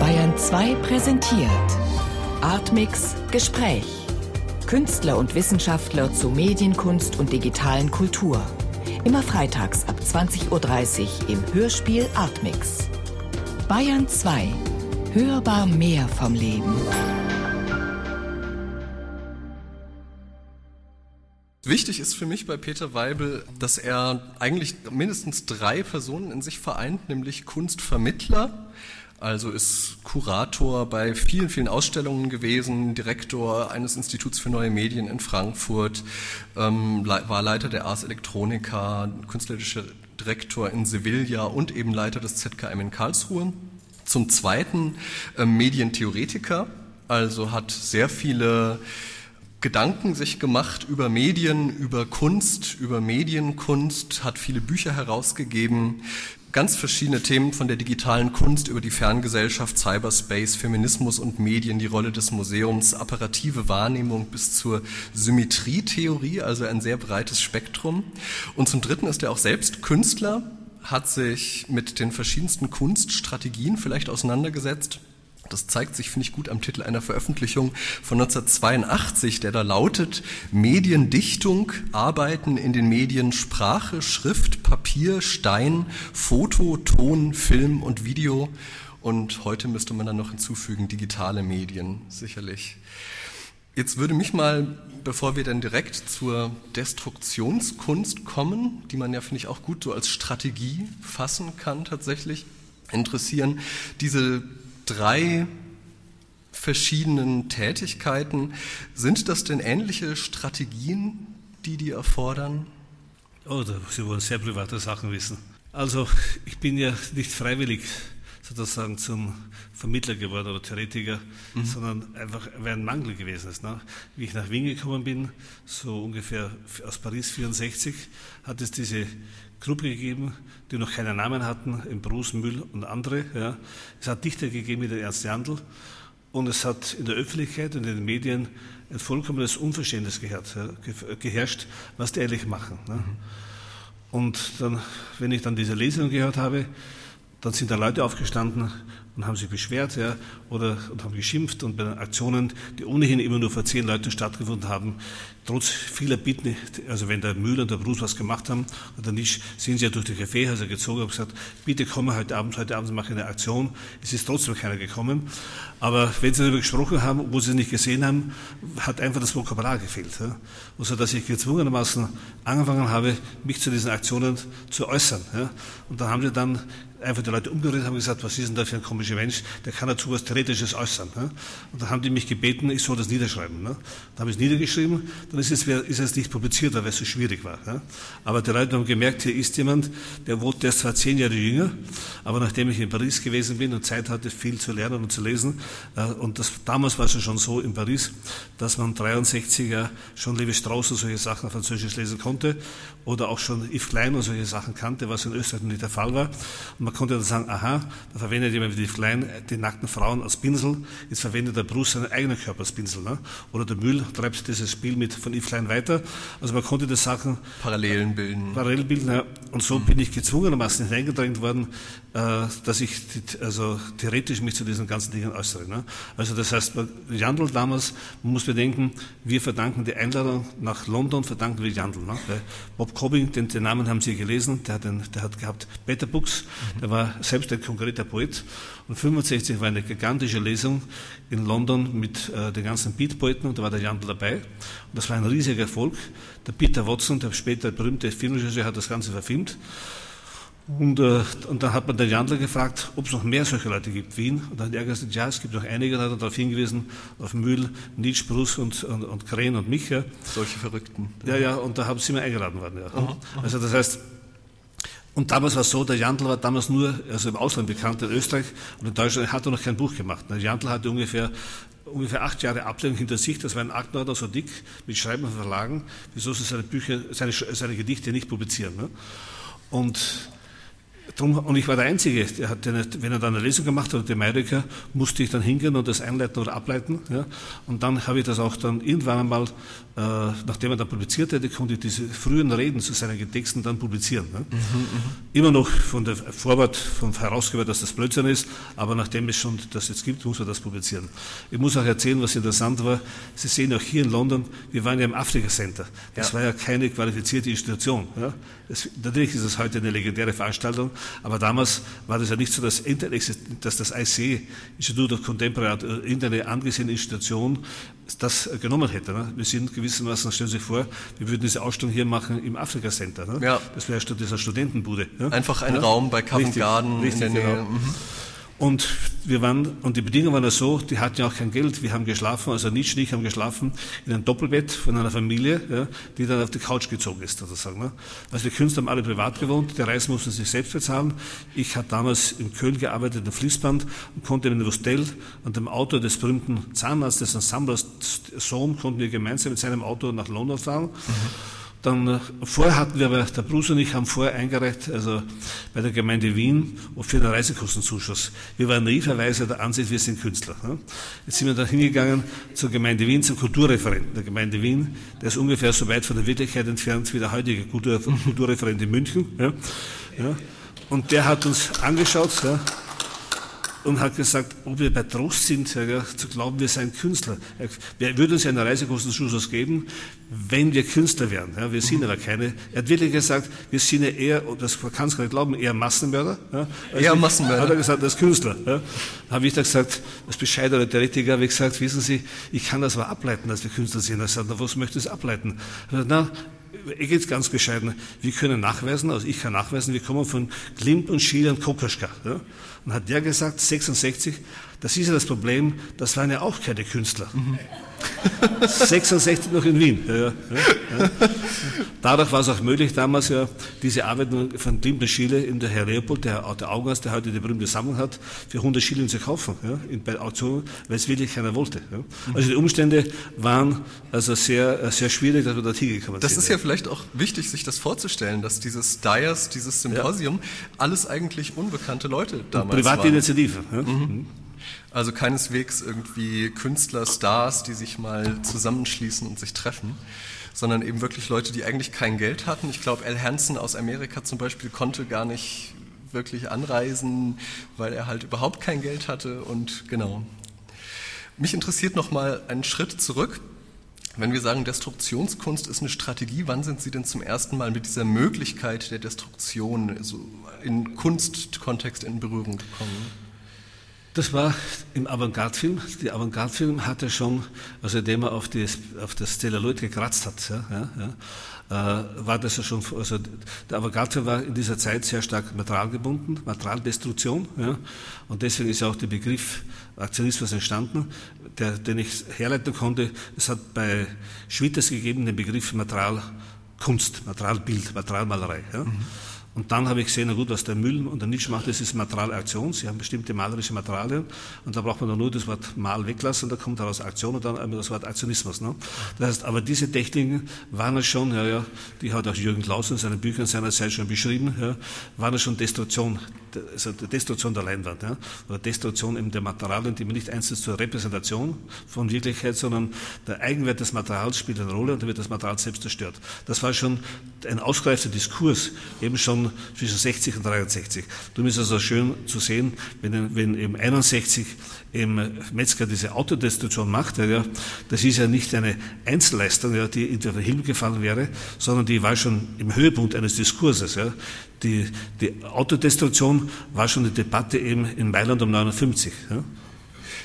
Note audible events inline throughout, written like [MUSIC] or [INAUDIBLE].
Bayern 2 präsentiert Artmix Gespräch. Künstler und Wissenschaftler zu Medienkunst und digitalen Kultur. Immer freitags ab 20.30 Uhr im Hörspiel Artmix. Bayern 2. Hörbar mehr vom Leben. Wichtig ist für mich bei Peter Weibel, dass er eigentlich mindestens drei Personen in sich vereint, nämlich Kunstvermittler, also ist Kurator bei vielen, vielen Ausstellungen gewesen, Direktor eines Instituts für neue Medien in Frankfurt, ähm, war Leiter der Ars Electronica, künstlerischer Direktor in Sevilla und eben Leiter des ZKM in Karlsruhe. Zum Zweiten äh, Medientheoretiker, also hat sehr viele Gedanken sich gemacht über Medien, über Kunst, über Medienkunst, hat viele Bücher herausgegeben, ganz verschiedene Themen von der digitalen Kunst über die Ferngesellschaft, Cyberspace, Feminismus und Medien, die Rolle des Museums, apparative Wahrnehmung bis zur Symmetrietheorie, also ein sehr breites Spektrum. Und zum Dritten ist er auch selbst Künstler, hat sich mit den verschiedensten Kunststrategien vielleicht auseinandergesetzt das zeigt sich, finde ich, gut am Titel einer Veröffentlichung von 1982, der da lautet Mediendichtung, Arbeiten in den Medien Sprache, Schrift, Papier, Stein, Foto, Ton, Film und Video. Und heute müsste man dann noch hinzufügen, digitale Medien, sicherlich. Jetzt würde mich mal, bevor wir dann direkt zur Destruktionskunst kommen, die man ja, finde ich, auch gut so als Strategie fassen kann tatsächlich, interessieren, diese drei verschiedenen Tätigkeiten. Sind das denn ähnliche Strategien, die die erfordern? Oh, Sie wollen sehr private Sachen wissen. Also, ich bin ja nicht freiwillig sozusagen zum Vermittler geworden oder Theoretiker, mhm. sondern einfach, weil ein Mangel gewesen ist. Ne? Wie ich nach Wien gekommen bin, so ungefähr aus Paris 64, hat es diese Gruppe gegeben, die noch keinen Namen hatten, im Bruce, und andere. Ja. Es hat Dichter gegeben wie der Ernst Jandl und es hat in der Öffentlichkeit und in den Medien ein vollkommenes Unverständnis geherrscht, was die eigentlich machen. Ne. Und dann, wenn ich dann diese Lesung gehört habe, dann sind da Leute aufgestanden und haben sich beschwert ja, oder und haben geschimpft und bei Aktionen, die ohnehin immer nur vor zehn Leuten stattgefunden haben, trotz vieler Bitten, also wenn der Müller und der Bruce was gemacht haben oder nicht, sind sie ja durch die Kaffeehäuser gezogen und gesagt, bitte komme heute Abend, heute Abend mache ich eine Aktion. Es ist trotzdem keiner gekommen. Aber wenn sie darüber gesprochen haben, wo sie es nicht gesehen haben, hat einfach das Vokabular gefehlt. Ja. Und so, dass ich gezwungenermaßen angefangen habe, mich zu diesen Aktionen zu äußern. Ja. Und da haben sie dann einfach die Leute umgeredet haben gesagt, was ist denn da für ein komischer Mensch, der kann dazu was Theoretisches äußern. Ne? Und dann haben die mich gebeten, ich soll das niederschreiben. Ne? Dann habe ich es niedergeschrieben, dann ist es, ist es nicht publiziert, weil es so schwierig war. Ne? Aber die Leute haben gemerkt, hier ist jemand, der wohnt, der ist zwar zehn Jahre jünger, aber nachdem ich in Paris gewesen bin und Zeit hatte, viel zu lernen und zu lesen, äh, und das, damals war es schon so in Paris, dass man 63er schon Levi Strauss und solche Sachen auf Französisch lesen konnte oder auch schon Yves Klein und solche Sachen kannte, was in Österreich nicht der Fall war. Und man konnte dann sagen, aha, da verwendet jemand wie Yves Klein die nackten Frauen als Pinsel, jetzt verwendet der Bruce seinen eigenen Körper als Pinsel. Ne? Oder der Müll treibt dieses Spiel mit von Yves Klein weiter. Also man konnte das Sachen Parallelen bilden. Parallel bilden, ja. Und so mhm. bin ich gezwungenermaßen hineingedrängt worden, äh, dass ich also theoretisch mich zu diesen ganzen Dingen äußere. Ne? Also das heißt, Jandl damals, man muss bedenken, wir verdanken die Einladung nach London, verdanken wir Jandl. Ne? Bob Cobbing, den, den, Namen haben Sie gelesen, der hat, den, der hat gehabt Better Books, der war selbst ein konkreter Poet. Und 65 war eine gigantische Lesung in London mit äh, den ganzen Beat-Poeten und da war der Jandl dabei. Und das war ein riesiger Erfolg. Der Peter Watson, der später berühmte Filmregisseur, hat das Ganze verfilmt. Und, äh, und dann hat man den Jandler gefragt, ob es noch mehr solche Leute gibt, Wien. Und dann hat er gesagt, ja, es gibt noch einige, da hat er darauf hingewiesen, auf Mühl, Nietzsche, Bruce und, und, und Kren und mich. Ja. Solche Verrückten. Ja, ja, und da haben sie mir eingeladen worden. Ja. Aha, aha. Also das heißt, und damals war es so, der Jandl war damals nur also im Ausland bekannt, in Österreich und in Deutschland hat er noch kein Buch gemacht. Der Jandl hatte ungefähr ungefähr acht Jahre Ablehnung hinter sich, das war ein Aktenordner so dick mit Schreiben von Verlagen, wieso sie seine Bücher, seine, seine Gedichte nicht publizieren. Ne? Und Drum, und ich war der Einzige, der hat, wenn er dann eine Lesung gemacht hat, die Amerika, musste ich dann hingehen und das einleiten oder ableiten. Ja. Und dann habe ich das auch dann irgendwann einmal, äh, nachdem er dann publiziert hatte, konnte ich diese frühen Reden zu seinen Texten dann publizieren. Mhm, mhm, Immer noch von der Vorwort vom Herausgeber, dass das Blödsinn ist, aber nachdem es schon das jetzt gibt, muss man das publizieren. Ich muss auch erzählen, was interessant war. Sie sehen auch hier in London, wir waren ja im Afrika Center. Das ja. war ja keine qualifizierte Institution. Ja. Das, natürlich ist es heute eine legendäre Veranstaltung, aber damals war das ja nicht so, dass, dass das IC, Institute of Contemporary Art, irgendeine angesehene Institution das genommen hätte. Ne? Wir sind gewissermaßen, stellen Sie sich vor, wir würden diese Ausstellung hier machen im Afrika Center. Ne? Ja. Das wäre statt dieser Studentenbude. Ja? Einfach ein ja? Raum bei Covent Garden richtig, in der Nähe. Genau. Und wir waren, und die Bedingungen waren ja so, die hatten ja auch kein Geld. Wir haben geschlafen, also Nietzsche und ich haben geschlafen in einem Doppelbett von einer Familie, ja, die dann auf die Couch gezogen ist, sozusagen. Ne? Also die Künstler haben alle privat gewohnt, die Reise mussten sich selbst bezahlen. Ich habe damals in Köln gearbeitet, im Fließband, und konnte in Hostel an dem Auto des berühmten Zahnarztes, Ensemblers Sohn, konnten wir gemeinsam mit seinem Auto nach London fahren. Mhm dann vorher hatten wir aber, der Bruce und ich haben vorher eingereicht, also bei der Gemeinde Wien für den Reisekostenzuschuss. Wir waren naiverweise der Ansicht, wir sind Künstler. Jetzt sind wir da hingegangen zur Gemeinde Wien, zum Kulturreferenten der Gemeinde Wien. Der ist ungefähr so weit von der Wirklichkeit entfernt wie der heutige Kultur, Kulturreferent in München. Ja? Ja? Und der hat uns angeschaut, ja? Und hat gesagt, ob wir bei Trost sind, zu glauben, wir seien Künstler. Er würde uns ja einen Reisekostenzuschuss geben, wenn wir Künstler wären. Ja, wir sind aber keine. Er hat wirklich gesagt, wir sind ja eher, das kann es gar nicht glauben, eher Massenmörder. Ja, eher Massenmörder. Hat er gesagt, als Künstler. Ja. habe ich da gesagt, als bescheidener Theoretiker habe ich gesagt, wissen Sie, ich kann das aber ableiten, dass wir Künstler sind. Er hat gesagt, na, was möchtest du ableiten? Gesagt, na, ich gehe ganz bescheiden. Wir können nachweisen, also ich kann nachweisen, wir kommen von Klimt und Schiele und Kokoschka. Ja. Und hat der gesagt, 66, das ist ja das Problem, das waren ja auch keine Künstler. Mhm. [LAUGHS] 66 noch in Wien. Ja, ja, ja. Dadurch war es auch möglich, damals ja diese Arbeit von Klimt und Schiele in der Herr Leopold, der, der Augenarzt, der heute die berühmte Sammlung hat, für 100 Schilling zu kaufen, ja, in, bei Auktionen, weil es wirklich keiner wollte. Ja. Also die Umstände waren also sehr, sehr schwierig, dass wir da hingekommen Das sind, ist ja, vielleicht auch wichtig, sich das vorzustellen, dass dieses Dyers, dieses Symposium, alles eigentlich unbekannte Leute damals Private waren. Initiative. Ja. Mhm. Also keineswegs irgendwie Künstler, Stars, die sich mal zusammenschließen und sich treffen, sondern eben wirklich Leute, die eigentlich kein Geld hatten. Ich glaube, Al Hansen aus Amerika zum Beispiel konnte gar nicht wirklich anreisen, weil er halt überhaupt kein Geld hatte und genau. Mich interessiert noch mal einen Schritt zurück. Wenn wir sagen, Destruktionskunst ist eine Strategie, wann sind Sie denn zum ersten Mal mit dieser Möglichkeit der Destruktion also in Kunstkontext in Berührung gekommen? Das war im Avantgarde-Film. Der Avantgarde-Film hatte schon, also indem er auf, die, auf das Celluloid gekratzt hat, ja, ja, äh, war das ja schon, also der Avantgarde-Film war in dieser Zeit sehr stark materialgebunden, Materialdestruktion, ja, und deswegen ist ja auch der Begriff Aktionismus entstanden, der, den ich herleiten konnte. Es hat bei Schwitters gegeben den Begriff Materialkunst, Materialbild, Materialmalerei. Ja. Mhm. Und dann habe ich gesehen, na gut, was der Müll und der Nietzsche macht, das ist Materialaktion. Sie haben bestimmte malerische Materialien und da braucht man nur das Wort Mal weglassen, da kommt daraus Aktion und dann das Wort Aktionismus. Ne? Das heißt, aber diese Techniken waren ja schon, ja, ja, die hat auch Jürgen Klaus in seinen Büchern seiner Zeit schon beschrieben, ja, waren ja schon Destruktion, also Destruktion der Leinwand, ja, oder Destruktion eben der Materialien, die man nicht einsetzt zur Repräsentation von Wirklichkeit, sondern der Eigenwert des Materials spielt eine Rolle und dann wird das Material selbst zerstört. Das war schon ein ausgereifter Diskurs, eben schon zwischen 60 und 63. Darum ist es also schön zu sehen, wenn, wenn eben 61 eben Metzger diese Autodestruktion macht, ja, das ist ja nicht eine Einzelleistung, ja, die in der Himmel gefallen wäre, sondern die war schon im Höhepunkt eines Diskurses. Ja. Die, die Autodestruktion war schon eine Debatte eben in Mailand um 59. Ja.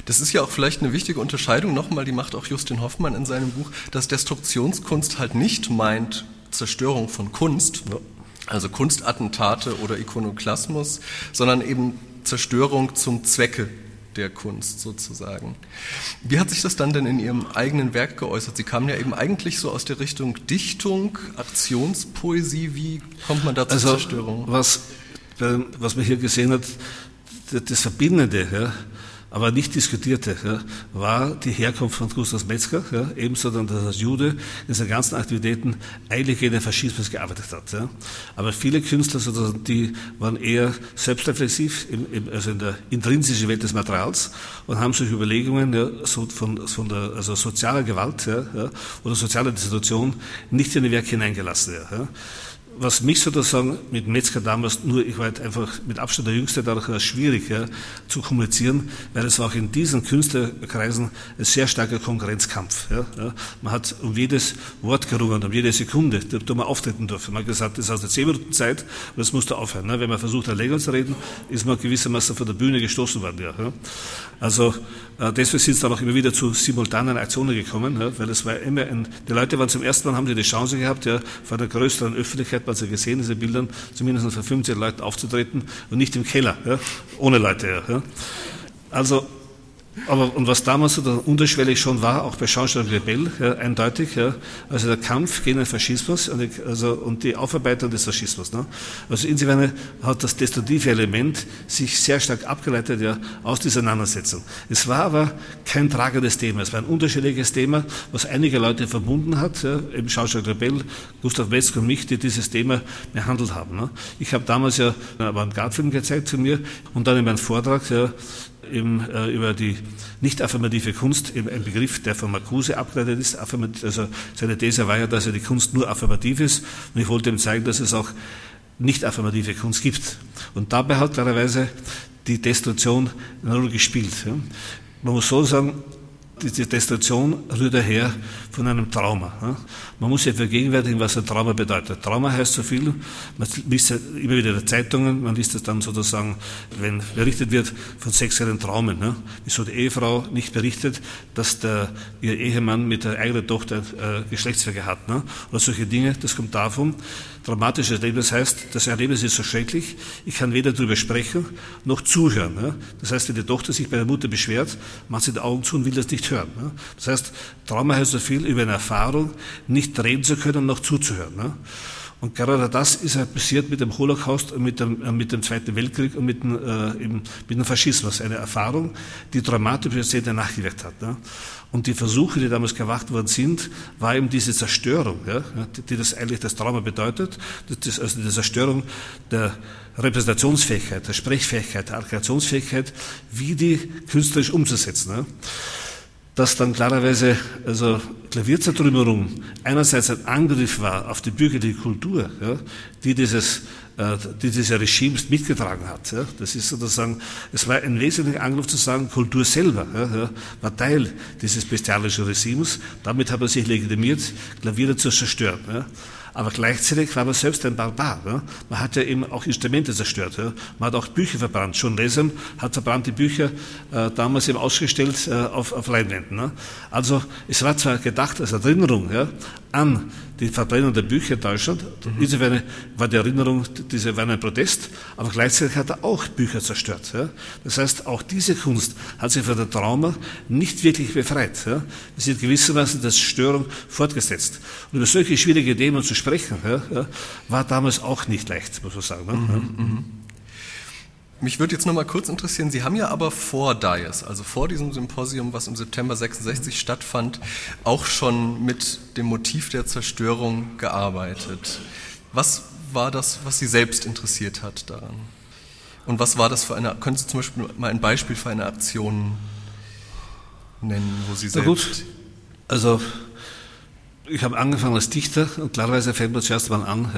Das ist ja auch vielleicht eine wichtige Unterscheidung nochmal, die macht auch Justin Hoffmann in seinem Buch, dass Destruktionskunst halt nicht meint Zerstörung von Kunst, ja also Kunstattentate oder Ikonoklasmus, sondern eben Zerstörung zum Zwecke der Kunst sozusagen. Wie hat sich das dann denn in Ihrem eigenen Werk geäußert? Sie kamen ja eben eigentlich so aus der Richtung Dichtung, Aktionspoesie. Wie kommt man da zur also, Zerstörung? Was, was man hier gesehen hat, das Verbindende, ja, aber nicht diskutierte, ja, war die Herkunft von Gustav Metzger, ja, ebenso dann, dass als Jude in seinen ganzen Aktivitäten eigentlich gegen den Faschismus gearbeitet hat. Ja. Aber viele Künstler, die waren eher selbstreflexiv, im, im, also in der intrinsischen Welt des Materials und haben sich Überlegungen ja, so von, von der also sozialer Gewalt ja, ja, oder sozialer Institution nicht in die Werke hineingelassen. Ja, was mich sozusagen mit Metzger damals nur, ich war halt einfach mit Abstand der Jüngste, dadurch war es schwierig ja, zu kommunizieren, weil es war auch in diesen Künstlerkreisen ein sehr starker Konkurrenzkampf. Ja, ja. Man hat um jedes Wort gerungen, um jede Sekunde, da man auftreten durfte. Man hat gesagt, das aus der 10 Minuten Zeit und das musste aufhören. Ne? Wenn man versucht hat, länger zu reden, ist man gewissermaßen von der Bühne gestoßen worden. Ja, ja. Also äh, deswegen sind es dann auch immer wieder zu simultanen Aktionen gekommen, weil es war immer ein, die Leute waren zum ersten Mal, haben sie die Chance gehabt, ja, vor der größeren Öffentlichkeit, man hat ja gesehen, diese Bildern, zumindest vor 15 Leuten aufzutreten und nicht im Keller, ja, ohne Leute. Ja. Also aber, und was damals so unterschwellig schon war, auch bei Jean-Jacques Rebell, ja, eindeutig, ja, also der Kampf gegen den Faschismus und die, also, und die Aufarbeitung des Faschismus. Ne? Also insofern hat das destruktive Element sich sehr stark abgeleitet ja, aus dieser Auseinandersetzung. Es war aber kein tragendes Thema, es war ein unterschiedliches Thema, was einige Leute verbunden hat, ja, eben Jean-Jacques Rebell, Gustav Metzger und mich, die dieses Thema behandelt haben. Ne? Ich habe damals ja einen Avantgarde-Film gezeigt zu mir und dann in meinem Vortrag ja, im, äh, über die nicht affirmative Kunst, eben ein Begriff, der von Marcuse abgeleitet ist. Also seine These war ja, dass ja die Kunst nur affirmativ ist. Und ich wollte ihm zeigen, dass es auch nicht affirmative Kunst gibt. Und dabei hat klarerweise die Destruktion eine Rolle gespielt. Ja. Man muss so sagen, die Destruktion rührt daher von einem Trauma. Man muss sich vergegenwärtigen, was ein Trauma bedeutet. Trauma heißt so viel, man liest ja immer wieder in den Zeitungen, man liest das dann sozusagen, wenn berichtet wird von sexuellen Traumen. Wieso die Ehefrau nicht berichtet, dass der, ihr Ehemann mit der eigenen Tochter äh, Geschlechtsverkehr hat. Ne? Oder solche Dinge, das kommt davon. Dramatisches Erlebnis heißt, das Erlebnis ist so schrecklich, ich kann weder darüber sprechen, noch zuhören. Ne? Das heißt, wenn die Tochter sich bei der Mutter beschwert, macht sie die Augen zu und will das nicht hören. Ne? Das heißt, Trauma heißt so viel über eine Erfahrung, nicht reden zu können, noch zuzuhören. Ne? Und gerade das ist halt passiert mit dem Holocaust, mit dem, äh, mit dem Zweiten Weltkrieg und mit dem, äh, mit dem Faschismus. Eine Erfahrung, die dramatisch Jahrzehnte nachgewirkt hat. Ne? Und die Versuche, die damals gemacht worden sind, war eben diese Zerstörung, ja, die das eigentlich das Trauma bedeutet, das, also die Zerstörung der Repräsentationsfähigkeit, der Sprechfähigkeit, der Arkreationsfähigkeit, wie die künstlerisch umzusetzen. Ja dass dann klarerweise also Klavierzertrümmerung einerseits ein Angriff war auf die bürgerliche Kultur, ja, die dieses die diese Regimes mitgetragen hat. Das ist sozusagen, es war ein wesentlicher Angriff zu sagen, Kultur selber war Teil dieses bestialischen Regimes. Damit hat man sich legitimiert, Klaviere zu zerstören. Aber gleichzeitig war man selbst ein Barbar. Man hat ja eben auch Instrumente zerstört. Man hat auch Bücher verbrannt. Schon Lesem hat verbrannte Bücher äh, damals eben ausgestellt äh, auf, auf Leinwänden. Ne? Also es war zwar gedacht als Erinnerung ja, an die Verbrennung der Bücher in Deutschland. Mhm. Insofern war die Erinnerung, diese war ein Protest, aber gleichzeitig hat er auch Bücher zerstört. Ja? Das heißt, auch diese Kunst hat sich von der Trauma nicht wirklich befreit. Ja? Es ist gewissermaßen das Störung fortgesetzt. Und über solche schwierige Themen zu sprechen, ja, war damals auch nicht leicht, muss man sagen. Ne? Mhm, mhm. Mich würde jetzt noch mal kurz interessieren, Sie haben ja aber vor Dias, also vor diesem Symposium, was im September 66 stattfand, auch schon mit dem Motiv der Zerstörung gearbeitet. Was war das, was Sie selbst interessiert hat daran? Und was war das für eine, können Sie zum Beispiel mal ein Beispiel für eine Aktion nennen, wo Sie selbst... Na gut, also ich habe angefangen als Dichter und klarerweise fängt man zuerst mal an,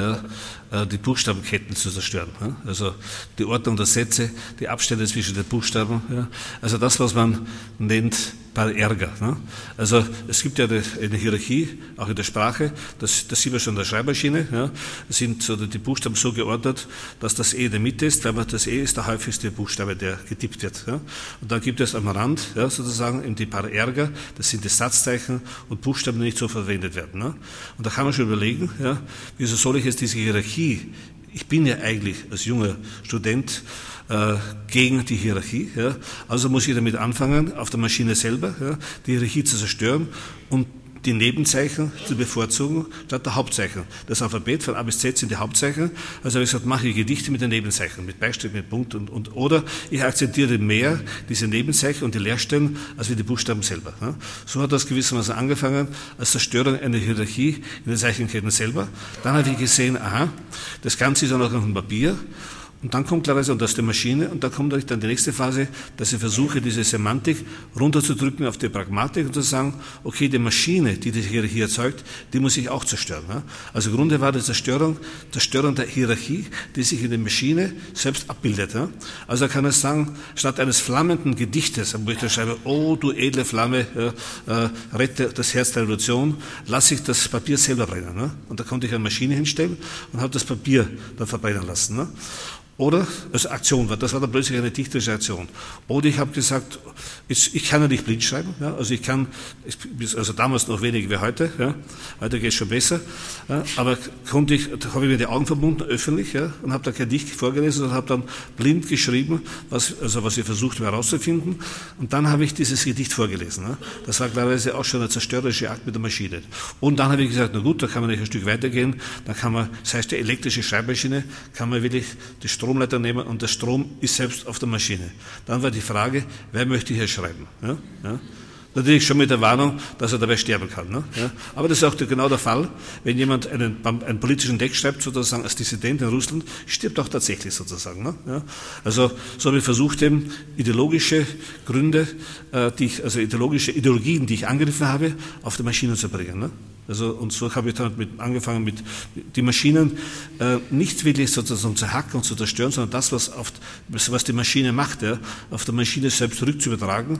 ja, äh, die Buchstabenketten zu zerstören. Ja. Also die Ordnung der Sätze, die Abstände zwischen den Buchstaben. Ja. Also das, was man nennt paar Ärger. Ne? Also es gibt ja eine Hierarchie, auch in der Sprache, das, das sieht man schon in der Schreibmaschine, ja? sind so die Buchstaben so geordnet, dass das E in der Mitte ist, weil man das E ist der häufigste Buchstabe, der getippt wird. Ja? Und dann gibt es am Rand ja, sozusagen eben die paar Ärger, das sind die Satzzeichen und Buchstaben, die nicht so verwendet werden. Ne? Und da kann man schon überlegen, ja, wieso soll ich jetzt diese Hierarchie, ich bin ja eigentlich als junger Student, äh, gegen die Hierarchie. Ja. Also muss ich damit anfangen, auf der Maschine selber ja, die Hierarchie zu zerstören und die Nebenzeichen zu bevorzugen statt der Hauptzeichen. Das Alphabet von A bis Z sind die Hauptzeichen. Also habe ich gesagt, mache ich Gedichte mit den Nebenzeichen, mit Beistrich, mit Punkt und, und oder ich akzeptiere mehr diese Nebenzeichen und die Leerstellen als wie die Buchstaben selber. So hat das gewissermaßen angefangen als Zerstörung einer Hierarchie in den Zeichenketten selber. Dann habe ich gesehen, aha, das Ganze ist auch noch auf dem Papier und dann kommt klarerweise, ist die Maschine, und da kommt dann die nächste Phase, dass ich versuche, diese Semantik runterzudrücken auf die Pragmatik und zu sagen, okay, die Maschine, die die Hierarchie erzeugt, die muss ich auch zerstören. Also im Grunde war die Zerstörung, Zerstörung der Hierarchie, die sich in der Maschine selbst abbildet. Also kann ich sagen, statt eines flammenden Gedichtes, wo ich da schreibe, oh du edle Flamme, äh, rette das Herz der Revolution, lasse ich das Papier selber brennen. Und da konnte ich eine Maschine hinstellen und habe das Papier dann verbrennen lassen. Oder, also Aktion war, das war dann plötzlich eine dichterische Aktion. Oder ich habe gesagt, ich, kann ja nicht blind schreiben, ja, also ich kann, also damals noch weniger wie heute, ja, heute geht es schon besser, ja, aber konnte ich, habe ich mir die Augen verbunden, öffentlich, ja, und habe da kein Dicht vorgelesen und habe dann blind geschrieben, was, also was ich versucht habe herauszufinden, und dann habe ich dieses Gedicht vorgelesen. Ja. Das war klarerweise auch schon ein zerstörerischer Akt mit der Maschine. Und dann habe ich gesagt, na gut, da kann man nicht ein Stück weitergehen, da kann man, das heißt die elektrische Schreibmaschine, kann man wirklich die Stromleiter nehmen und der Strom ist selbst auf der Maschine. Dann war die Frage, wer möchte hier schreiben? Ja? Ja? Natürlich schon mit der Warnung, dass er dabei sterben kann. Ne? Ja? Aber das ist auch genau der Fall, wenn jemand einen, einen politischen Text schreibt, sozusagen als Dissident in Russland, stirbt auch tatsächlich sozusagen. Ne? Ja? Also so habe ich versucht, eben ideologische Gründe, äh, die ich, also ideologische Ideologien, die ich angegriffen habe, auf die Maschine zu bringen. Ne? Also, und so habe ich dann mit, angefangen mit die Maschinen äh, nicht wirklich sozusagen zu hacken und zu zerstören, sondern das, was, auf, was die Maschine macht, ja, auf der Maschine selbst zurückzuübertragen,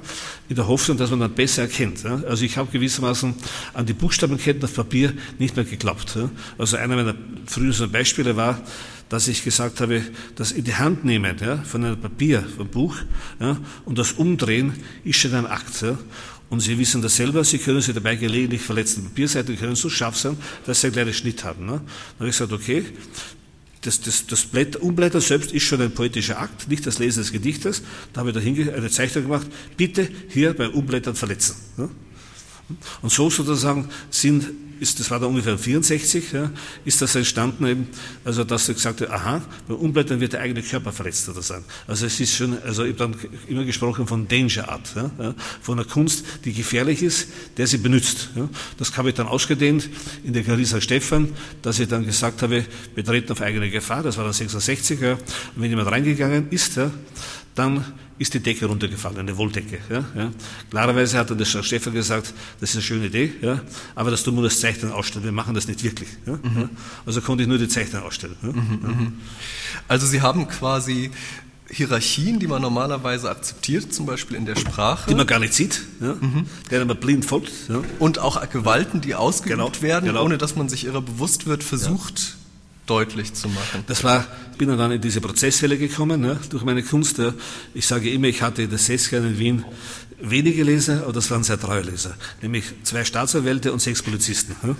in der Hoffnung, dass man dann besser erkennt. Ja. Also ich habe gewissermaßen an die Buchstabenketten auf Papier nicht mehr geglaubt. Ja. Also einer meiner frühesten Beispiele war, dass ich gesagt habe, das in die Hand nehmen ja, von einem Papier, vom Buch ja, und das Umdrehen ist schon ein Akt. Ja. Und Sie wissen das selber, Sie können sich dabei gelegentlich verletzen. Papierseiten können so scharf sein, dass Sie einen kleinen Schnitt haben. Ne? Dann habe ich gesagt, okay, das, das, das Blätter, Umblättern selbst ist schon ein poetischer Akt, nicht das Lesen des Gedichtes. Da habe ich da eine Zeichnung gemacht, bitte hier beim Umblättern verletzen. Ne? Und so sozusagen sind ist, das war da ungefähr 64, ja, ist das entstanden eben, also dass er gesagt hat, aha, beim Umblättern wird der eigene Körper verletzt oder sein. Also es ist schon, also ich habe dann immer gesprochen von Danger Art, ja, von einer Kunst, die gefährlich ist, der sie benutzt. Das habe ich dann ausgedehnt in der Carissa Stephan, dass ich dann gesagt habe, betreten auf eigene Gefahr, das war dann 66, ja, und wenn jemand reingegangen ist, dann ist die Decke runtergefallen, eine Wolldecke. Ja, ja. Klarerweise hat dann der Stefan gesagt, das ist eine schöne Idee, ja, aber das tun wir das Zeichnen ausstellen, wir machen das nicht wirklich. Mhm. Also konnte ich nur die Zeichnen ausstellen. Mhm, mhm. Also Sie haben quasi Hierarchien, die man normalerweise akzeptiert, zum Beispiel in der Sprache. Die man gar nicht sieht, ja, mhm. denen man blind folgt. Und auch Gewalten, die ausgeübt genau, werden, genau. ohne dass man sich ihrer bewusst wird, versucht deutlich zu machen. Das war, bin dann in diese Prozessfälle gekommen, ja, durch meine Kunst. Ja. Ich sage immer, ich hatte das Seskia in Wien wenige Leser, aber das waren sehr treue Leser. Nämlich zwei Staatsanwälte und sechs Polizisten. Ja.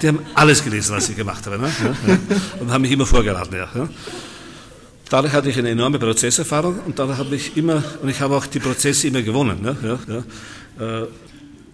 Die haben alles gelesen, was ich gemacht habe. Ne? Und haben mich immer vorgeladen. Ja. Dadurch hatte ich eine enorme Prozesserfahrung und dadurch habe ich immer, und ich habe auch die Prozesse immer gewonnen. Ne? Ja, ja.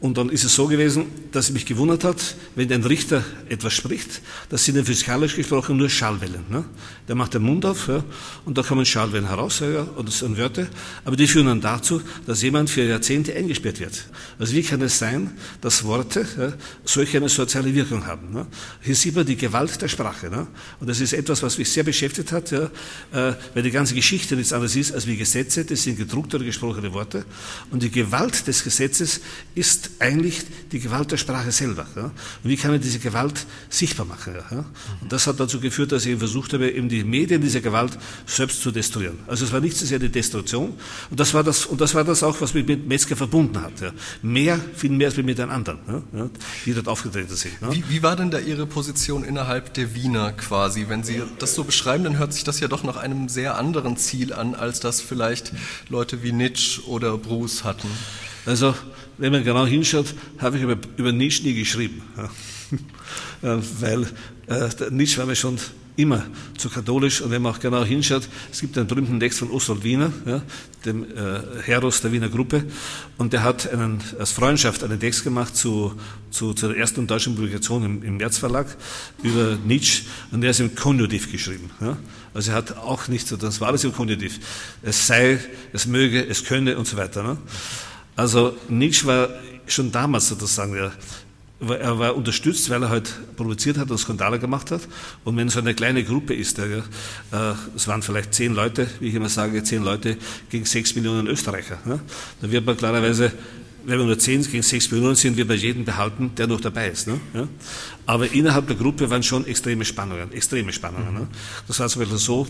Und dann ist es so gewesen, dass es mich gewundert hat, wenn ein Richter etwas spricht, das sind dann physikalisch gesprochen nur Schallwellen. Ne? Der macht den Mund auf ja, und da kommen Schallwellen heraus, ja, oder das sind Wörter, aber die führen dann dazu, dass jemand für Jahrzehnte eingesperrt wird. Also wie kann es sein, dass Worte ja, solch eine soziale Wirkung haben? Ne? Hier sieht man die Gewalt der Sprache. Ne? Und das ist etwas, was mich sehr beschäftigt hat, ja, äh, weil die ganze Geschichte nichts anderes ist als wie Gesetze, das sind gedruckte oder gesprochene Worte. Und die Gewalt des Gesetzes ist eigentlich die Gewalt der Sprache selber. Ja? Und wie kann man diese Gewalt sichtbar machen? Ja? Und das hat dazu geführt, dass ich versucht habe, eben die Medien dieser Gewalt selbst zu destruieren. Also es war nicht so sehr die Destruktion. Und das war das, und das, war das auch, was mich mit Metzger verbunden hat. Ja? Mehr, viel mehr als mit den anderen, die dort aufgetreten sind. Wie, wie war denn da Ihre Position innerhalb der Wiener quasi? Wenn Sie das so beschreiben, dann hört sich das ja doch nach einem sehr anderen Ziel an, als das vielleicht Leute wie Nietzsche oder Bruce hatten. Also, wenn man genau hinschaut, habe ich über, über Nietzsche nie geschrieben. [LAUGHS] Weil äh, Nietzsche war mir schon immer zu katholisch. Und wenn man auch genau hinschaut, es gibt einen berühmten Text von Oswald Wiener, ja, dem äh, Heros der Wiener Gruppe, und der hat einen, als Freundschaft einen Text gemacht zu, zu, zu der ersten deutschen Publikation im, im März Verlag über Nietzsche, und der ist im Konjunktiv geschrieben. Ja. Also er hat auch nicht das war alles im Konjunktiv. Es sei, es möge, es könne und so weiter. Ne? Also Nietzsche war schon damals sozusagen ja, er war unterstützt, weil er halt provoziert hat und Skandale gemacht hat. Und wenn so eine kleine Gruppe ist, äh, es waren vielleicht zehn Leute, wie ich immer sage, zehn Leute gegen sechs Millionen Österreicher, ja, dann wird man klarerweise, wenn wir nur zehn gegen sechs Millionen sind, wird man jeden behalten, der noch dabei ist. Ne? Ja. Aber innerhalb der Gruppe waren schon extreme Spannungen, extreme Spannungen. Ne? Das war zum Beispiel so,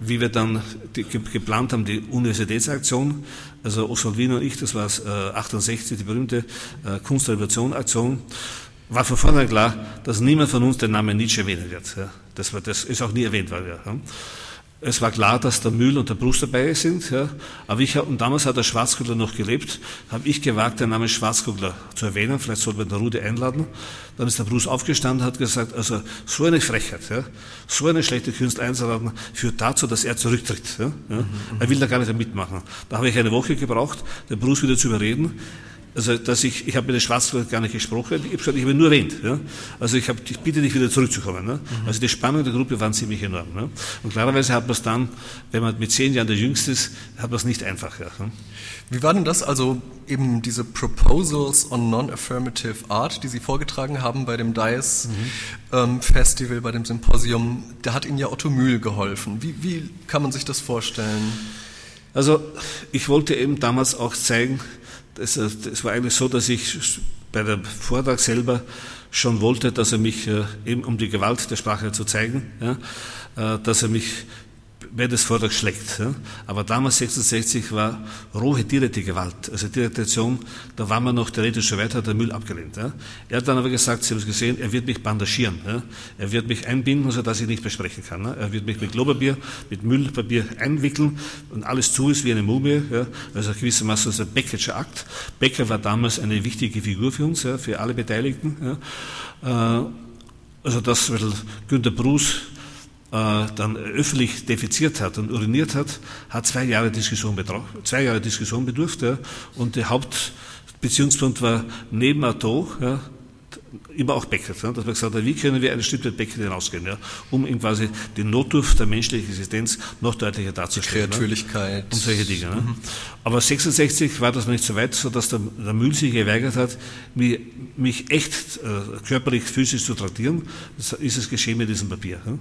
wie wir dann die, geplant haben, die Universitätsaktion, also Oswald Wiener und ich, das war äh, 68, die berühmte äh, Kunstrevolution-Aktion, war von vornherein klar, dass niemand von uns den Namen Nietzsche erwähnen wird. Ja. Das, war, das ist auch nie erwähnt worden. Ja. Es war klar, dass der Mühl und der Brust dabei sind, ja. aber ich, und damals hat der Schwarzkugler noch gelebt, habe ich gewagt, den Namen Schwarzkugler zu erwähnen, vielleicht sollten wir den Rudi einladen. Dann ist der Bruce aufgestanden, hat gesagt, also so eine Frechheit, ja, so eine schlechte Künstler einzuladen, führt dazu, dass er zurücktritt. Ja, ja. Er will da gar nicht mitmachen. Da habe ich eine Woche gebraucht, den Bruce wieder zu überreden. Also, dass ich, ich habe mit den Schwarzwald gar nicht gesprochen, ich habe ich nur erwähnt. Ja? Also, ich, habe, ich bitte dich wieder zurückzukommen. Ne? Mhm. Also, die Spannung der Gruppe war ziemlich enorm. Ne? Und klarerweise hat man es dann, wenn man mit zehn Jahren der Jüngste ist, hat man es nicht einfach. Ja? Ne? Wie war denn das, also eben diese Proposals on Non-Affirmative Art, die Sie vorgetragen haben bei dem DICE mhm. ähm, Festival, bei dem Symposium, da hat Ihnen ja Otto Mühl geholfen. Wie, wie kann man sich das vorstellen? Also, ich wollte eben damals auch zeigen, es, war eigentlich so, dass ich bei dem Vortrag selber schon wollte, dass er mich äh, eben um die Gewalt der Sprache zu zeigen, ja, äh, dass er mich wer das Vortrag schlägt. Ja. Aber damals, 66, war rohe direkte Gewalt, also Direktation, da war man noch theoretisch so weit, hat der Müll abgelehnt. Ja. Er hat dann aber gesagt, Sie haben es gesehen, er wird mich bandagieren. Ja. Er wird mich einbinden, sodass ich nicht besprechen kann. Ja. Er wird mich mit Klopapier, mit Müllpapier einwickeln und alles zu ist wie eine Mumie. Also gewissermaßen ein Beckerscher Akt. Becker war damals eine wichtige Figur für uns, für alle Beteiligten. Äh, also das, weil Günter Bruce dann öffentlich defiziert hat und uriniert hat, hat zwei Jahre Diskussion, betraf, zwei Jahre Diskussion bedurft. Ja, und der Hauptbeziehungspunkt war neben Atto, ja, immer auch Beckett, ja, dass man gesagt hat, wie können wir ein Stück weit Beckett hinausgehen, ja, um ihm quasi die Notdurft der menschlichen Existenz noch deutlicher darzustellen. Die Kreatürlichkeit. Ja, und solche Dinge. Ne? Mhm. Aber 66 war das noch nicht so weit, sodass der, der Mühl sich geweigert hat, mich, mich echt äh, körperlich, physisch zu traktieren. Das ist es geschehen mit diesem Papier. Ja?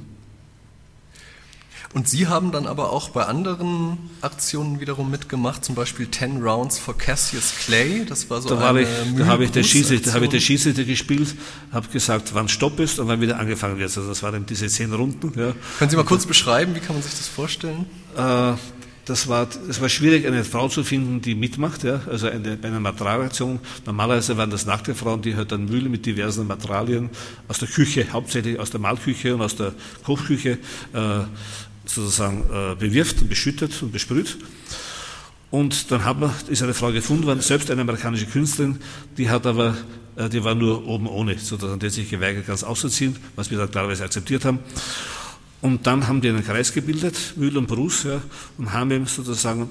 Und Sie haben dann aber auch bei anderen Aktionen wiederum mitgemacht, zum Beispiel 10 Rounds for Cassius Clay. Das war so da eine ich, Da habe ich, der Schiedsrichter, hab ich der Schiedsrichter gespielt, habe gesagt, wann Stopp ist und wann wieder angefangen wird. Also das waren diese zehn Runden. Ja. Können Sie mal kurz beschreiben, wie kann man sich das vorstellen? Äh, das war, es war schwierig, eine Frau zu finden, die mitmacht, ja. also eine, bei einer Materialaktion. Normalerweise waren das nackte Frauen, die halt dann Mühle mit diversen Materialien aus der Küche, hauptsächlich aus der Malküche und aus der Kochküche, äh, sozusagen äh, bewirft und beschüttet und besprüht. Und dann hat man, ist eine Frau gefunden worden, selbst eine amerikanische Künstlerin, die hat aber, äh, die war nur oben ohne, sozusagen, die hat sich geweigert, ganz auszuziehen, was wir dann klarerweise akzeptiert haben. Und dann haben die einen Kreis gebildet, Mühl und Bruce, ja, und haben eben sozusagen,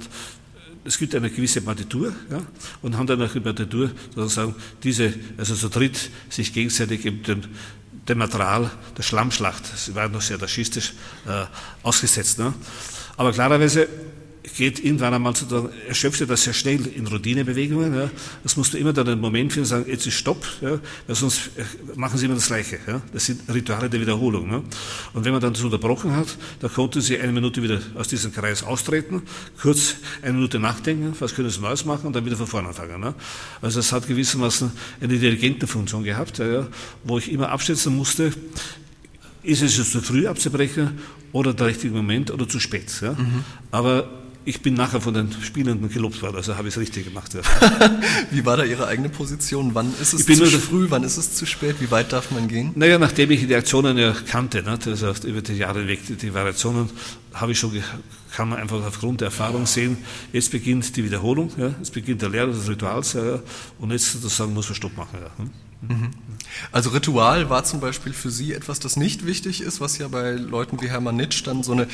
es gibt eine gewisse Partitur, ja, und haben dann nach der Partitur sozusagen diese, also zu dritt sich gegenseitig eben den, dem Material der Schlammschlacht, sie war noch sehr faschistisch, äh, ausgesetzt. Ne? Aber klarerweise geht irgendwann einmal sozusagen, erschöpft er das sehr schnell in Routinebewegungen. Ja. Das musst du immer dann einen Moment finden, sagen, jetzt ist Stopp, ja, weil sonst äh, machen sie immer das Gleiche. Ja. Das sind Rituale der Wiederholung. Ne. Und wenn man dann das unterbrochen hat, dann konnten sie eine Minute wieder aus diesem Kreis austreten, kurz eine Minute nachdenken, was können sie Neues machen und dann wieder von vorne anfangen. Ne. Also es hat gewissermaßen eine dirigente Funktion gehabt, ja, wo ich immer abschätzen musste, ist es jetzt zu früh abzubrechen oder der richtige Moment oder zu spät. Ja? Mhm. Aber ich bin nachher von den Spielenden gelobt worden, also habe ich es richtig gemacht. Ja. [LAUGHS] Wie war da Ihre eigene Position? Wann ist es zu früh, wann ist es zu spät? Wie weit darf man gehen? Naja, nachdem ich die Aktionen ja kannte, ne, also über die Jahre weg, die Variationen, habe ich schon, kann man einfach aufgrund der Erfahrung sehen, jetzt beginnt die Wiederholung, ja, jetzt beginnt der Lehre des Rituals ja, und jetzt sozusagen muss man Stopp machen. Ja. Hm? Mhm. Also Ritual war zum Beispiel für Sie etwas, das nicht wichtig ist, was ja bei Leuten wie Hermann Nitsch dann so eine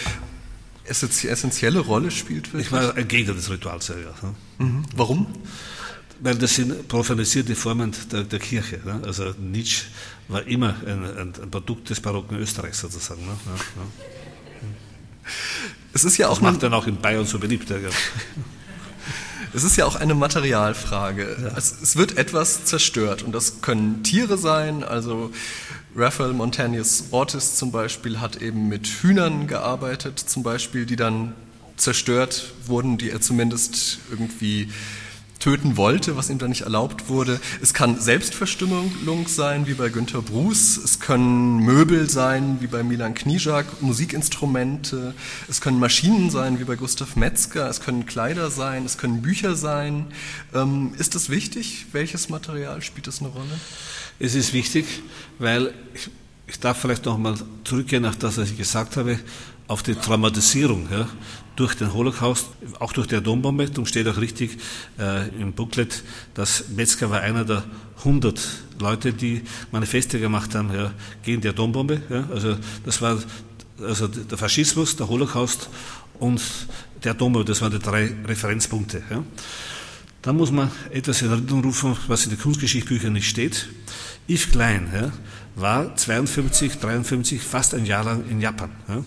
essentielle Rolle spielt. Wirklich? Ich war ein Gegner des Rituals, ja. Mhm. Warum? Weil das sind profanisierte Formen der, der Kirche. Ne? Also Nietzsche war immer ein, ein, ein, Produkt des barocken Österreichs sozusagen. Ne? Ja, ja. Es ist ja auch das macht dann auch in Bayern so beliebt. Ja. [LAUGHS] Es ist ja auch eine Materialfrage. Ja. Es, es, wird etwas zerstört und das können Tiere sein. Also Raphael Montañez Ortiz zum Beispiel hat eben mit Hühnern gearbeitet, zum Beispiel, die dann zerstört wurden, die er zumindest irgendwie töten wollte, was ihm dann nicht erlaubt wurde. Es kann Selbstverstümmelung sein, wie bei Günter Bruce. Es können Möbel sein, wie bei Milan Knižák, Musikinstrumente. Es können Maschinen sein, wie bei Gustav Metzger. Es können Kleider sein, es können Bücher sein. Ähm, ist das wichtig? Welches Material spielt das eine Rolle? Es ist wichtig, weil ich, ich darf vielleicht noch mal zurückgehen nach das, was ich gesagt habe, auf die Traumatisierung. Ja durch den Holocaust, auch durch die Atombombe. Darum steht auch richtig äh, im Booklet, dass Metzger war einer der 100 Leute, die Manifeste gemacht haben ja, gegen die Atombombe. Ja. Also das war also der Faschismus, der Holocaust und die Atombombe. Das waren die drei Referenzpunkte. Ja. Da muss man etwas in Erinnerung rufen, was in den Kunstgeschichtsbüchern nicht steht. Yves Klein ja, war 52, 53 fast ein Jahr lang in Japan. Ja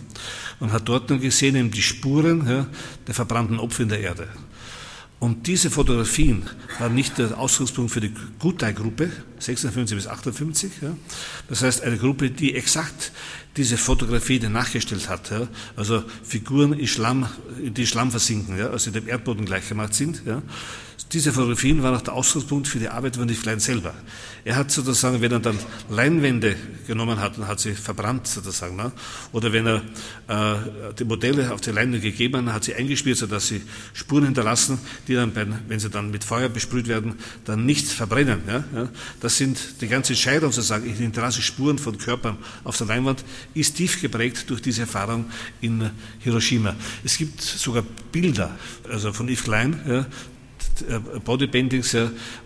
und hat dort dann gesehen eben die Spuren ja, der verbrannten Opfer in der Erde. Und diese Fotografien waren nicht der Ausgangspunkt für die Gutai-Gruppe, 56 bis 58. Ja. Das heißt, eine Gruppe, die exakt diese Fotografie nachgestellt hat. Ja. Also Figuren in Schlamm, die Schlamm versinken, ja, also dem Erdboden gleichgemacht sind. Ja. Diese Fotografien waren auch der Ausgangspunkt für die Arbeit von Klein selber. Er hat sozusagen, wenn er dann Leinwände genommen hat und hat sie verbrannt sozusagen, ne? oder wenn er äh, die Modelle auf die Leinwände gegeben hat, hat sie eingespielt, sodass sie Spuren hinterlassen, die dann, bei, wenn sie dann mit Feuer besprüht werden, dann nicht verbrennen. Ja? Ja? Das sind die ganze Entscheidung sozusagen, ich hinterlasse Spuren von Körpern auf der Leinwand, ist tief geprägt durch diese Erfahrung in Hiroshima. Es gibt sogar Bilder, also von Yves Klein, ja, äh, Bodypaintings,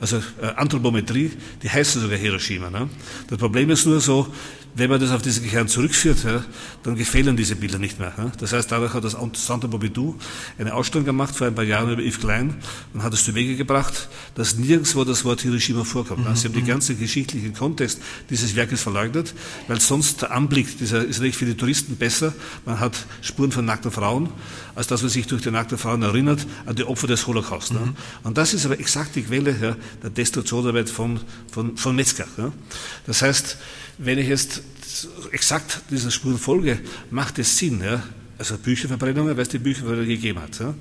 also äh, Anthropometrie, die heißen sogar Hiroshima. Ne? Das Problem ist nur so, wenn man das auf diesen Kern zurückführt, ja, dann gefällen diese Bilder nicht mehr. Ja. Das heißt, dadurch hat das Santa Pompidou eine Ausstellung gemacht vor ein paar Jahren über Yves Klein und hat es zu Wege gebracht, dass nirgendwo das Wort Hiroshima vorkommt. Mhm. Sie haben den ganzen geschichtlichen Kontext dieses Werkes verleugnet, weil sonst der Anblick dieser ist natürlich für die Touristen besser. Man hat Spuren von nackten Frauen, als dass man sich durch die nackten Frauen erinnert an die Opfer des Holocaust. Mhm. Und das ist aber exakt die Quelle ja, der Destruktionsarbeit von, von, von Metzger. Ja. Das heißt, wenn ich jetzt exakt dieser Spuren folge, macht es Sinn. Ja? Also Bücherverbrennungen, weil es die Bücherverbrennung gegeben hat. Ja?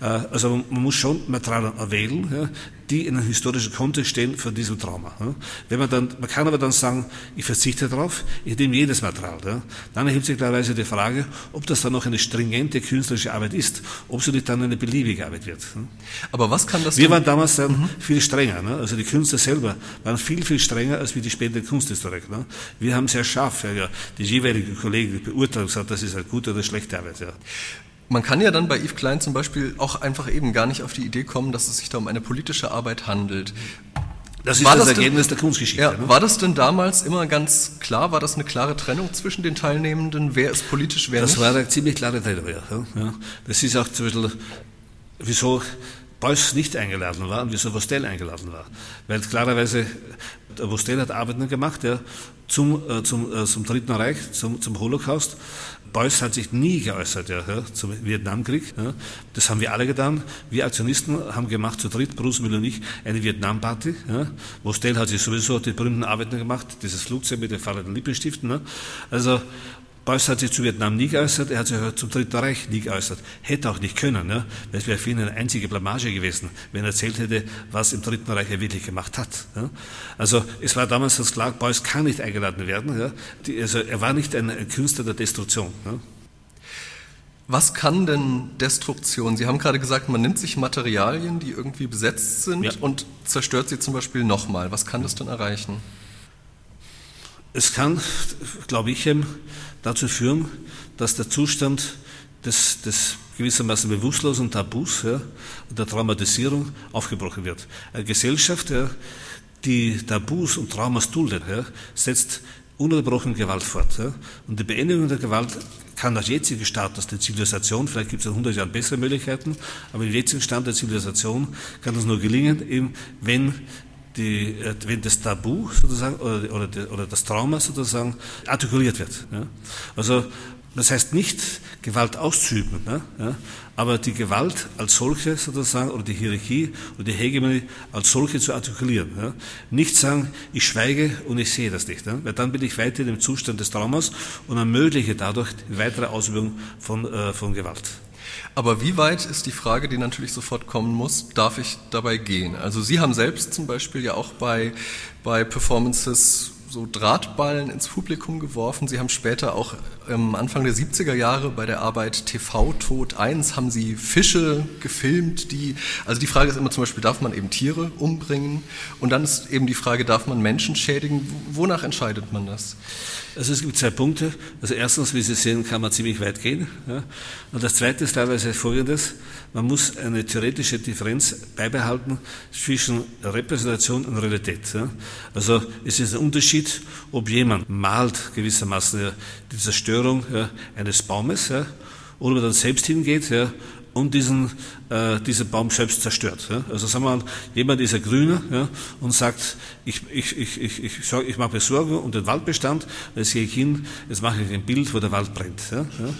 Äh, also man muss schon Materialien erwählen, ja, die in einem historischen Kontext stehen von diesem Trauma. Wenn man, dann, man kann aber dann sagen, ich verzichte darauf, ich nehme jedes Material. Dann erhebt sich klarerweise die Frage, ob das dann noch eine stringente künstlerische Arbeit ist, ob sie nicht dann eine beliebige Arbeit wird. Aber was kann das Wir waren damals dann mhm. viel strenger. Also die Künstler selber waren viel, viel strenger als wie die späteren Kunsthistoriker. Wir haben sehr scharf ja, ja, die jeweiligen Kollegen beurteilt und gesagt, das ist eine gute oder schlechte Arbeit. Ja. Man kann ja dann bei Yves Klein zum Beispiel auch einfach eben gar nicht auf die Idee kommen, dass es sich da um eine politische Arbeit handelt. Das ist war das, das Ergebnis denn, der Kunstgeschichte. Ja, ne? War das denn damals immer ganz klar? War das eine klare Trennung zwischen den Teilnehmenden? Wer ist politisch, wer das nicht? Das war eine ziemlich klare Trennung, ja. ja. Das ist auch zum Beispiel, wieso Beuys nicht eingeladen war und wieso Vostell eingeladen war. Weil klarerweise, Vostell hat Arbeiten gemacht ja, zum, äh, zum, äh, zum Dritten Reich, zum, zum Holocaust Beuys hat sich nie geäußert ja, zum Vietnamkrieg. Ja. Das haben wir alle getan. Wir Aktionisten haben gemacht, zu dritt, Bruce Müller und ich, eine Vietnam-Party. Ja. Mostel hat sich sowieso die berühmten Arbeiten gemacht, dieses Flugzeug mit den fahrenden Lippenstiften. Ne. Also, Beuys hat sich zu Vietnam nie geäußert, er hat sich zum Dritten Reich nie geäußert. Hätte auch nicht können, ja, weil es wäre für ihn eine einzige Blamage gewesen, wenn er erzählt hätte, was im Dritten Reich er wirklich gemacht hat. Ja. Also es war damals das klar, Beuys kann nicht eingeladen werden. Ja. Die, also er war nicht ein Künstler der Destruktion. Ja. Was kann denn Destruktion? Sie haben gerade gesagt, man nimmt sich Materialien, die irgendwie besetzt sind ja. und zerstört sie zum Beispiel nochmal. Was kann das denn erreichen? Es kann, glaube ich, dazu führen, dass der Zustand des, des gewissermaßen bewusstlosen Tabus ja, der Traumatisierung aufgebrochen wird. Eine Gesellschaft, ja, die Tabus und Traumas duldet, ja, setzt ununterbrochen Gewalt fort. Ja. Und die Beendigung der Gewalt kann nach jetzigem Status der Zivilisation, vielleicht gibt es in 100 Jahren bessere Möglichkeiten, aber im jetzigen Stand der Zivilisation kann das nur gelingen, eben wenn die, äh, wenn das Tabu sozusagen oder, oder, oder, das Trauma sozusagen artikuliert wird. Ja. Also das heißt nicht Gewalt auszuüben, ne? ja, aber die Gewalt als solche sozusagen oder die Hierarchie oder die Hegemonie als solche zu artikulieren. Ja. Nicht sagen, ich schweige und ich sehe das nicht, ne? weil dann bin ich weiter im Zustand des Traumas und ermögliche dadurch die weitere Ausübung von, äh, von Gewalt. Aber wie weit ist die Frage, die natürlich sofort kommen muss, darf ich dabei gehen? Also Sie haben selbst zum Beispiel ja auch bei, bei Performances so Drahtballen ins Publikum geworfen. Sie haben später auch ähm, Anfang der 70er Jahre bei der Arbeit TV Tod 1 haben Sie Fische gefilmt, die, also die Frage ist immer zum Beispiel, darf man eben Tiere umbringen? Und dann ist eben die Frage, darf man Menschen schädigen? Wonach entscheidet man das? Also es gibt zwei Punkte. Also erstens, wie Sie sehen, kann man ziemlich weit gehen. Und das zweite ist teilweise folgendes. Man muss eine theoretische Differenz beibehalten zwischen Repräsentation und Realität. Also es ist ein Unterschied, ob jemand malt gewissermaßen die Zerstörung eines Baumes oder er dann selbst hingeht und diesen, äh, diesen Baum selbst zerstört. Ja? Also sagen wir mal, jemand ist ein Grüner ja, und sagt, ich, ich, ich, ich, ich, ich mache Besorgung um den Waldbestand, jetzt gehe ich hin, jetzt mache ich ein Bild, wo der Wald brennt. Ja? Ja?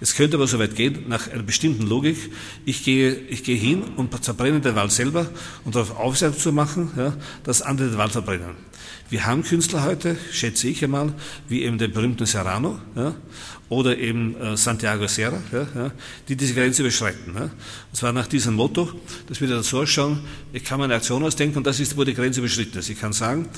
Es könnte aber so weit gehen, nach einer bestimmten Logik, ich gehe, ich gehe hin und zerbrenne den Wald selber und darauf aufmerksam zu machen, ja, dass andere den Wald verbrennen. Wir haben Künstler heute, schätze ich einmal, wie eben den berühmten Serrano ja, oder eben äh, Santiago Serra, ja, ja, die diese Grenze überschreiten. Ja. Und zwar nach diesem Motto, dass wir dazu schauen, ich kann mir eine Aktion ausdenken und das ist, wo die Grenze überschritten ist. Ich kann sagen,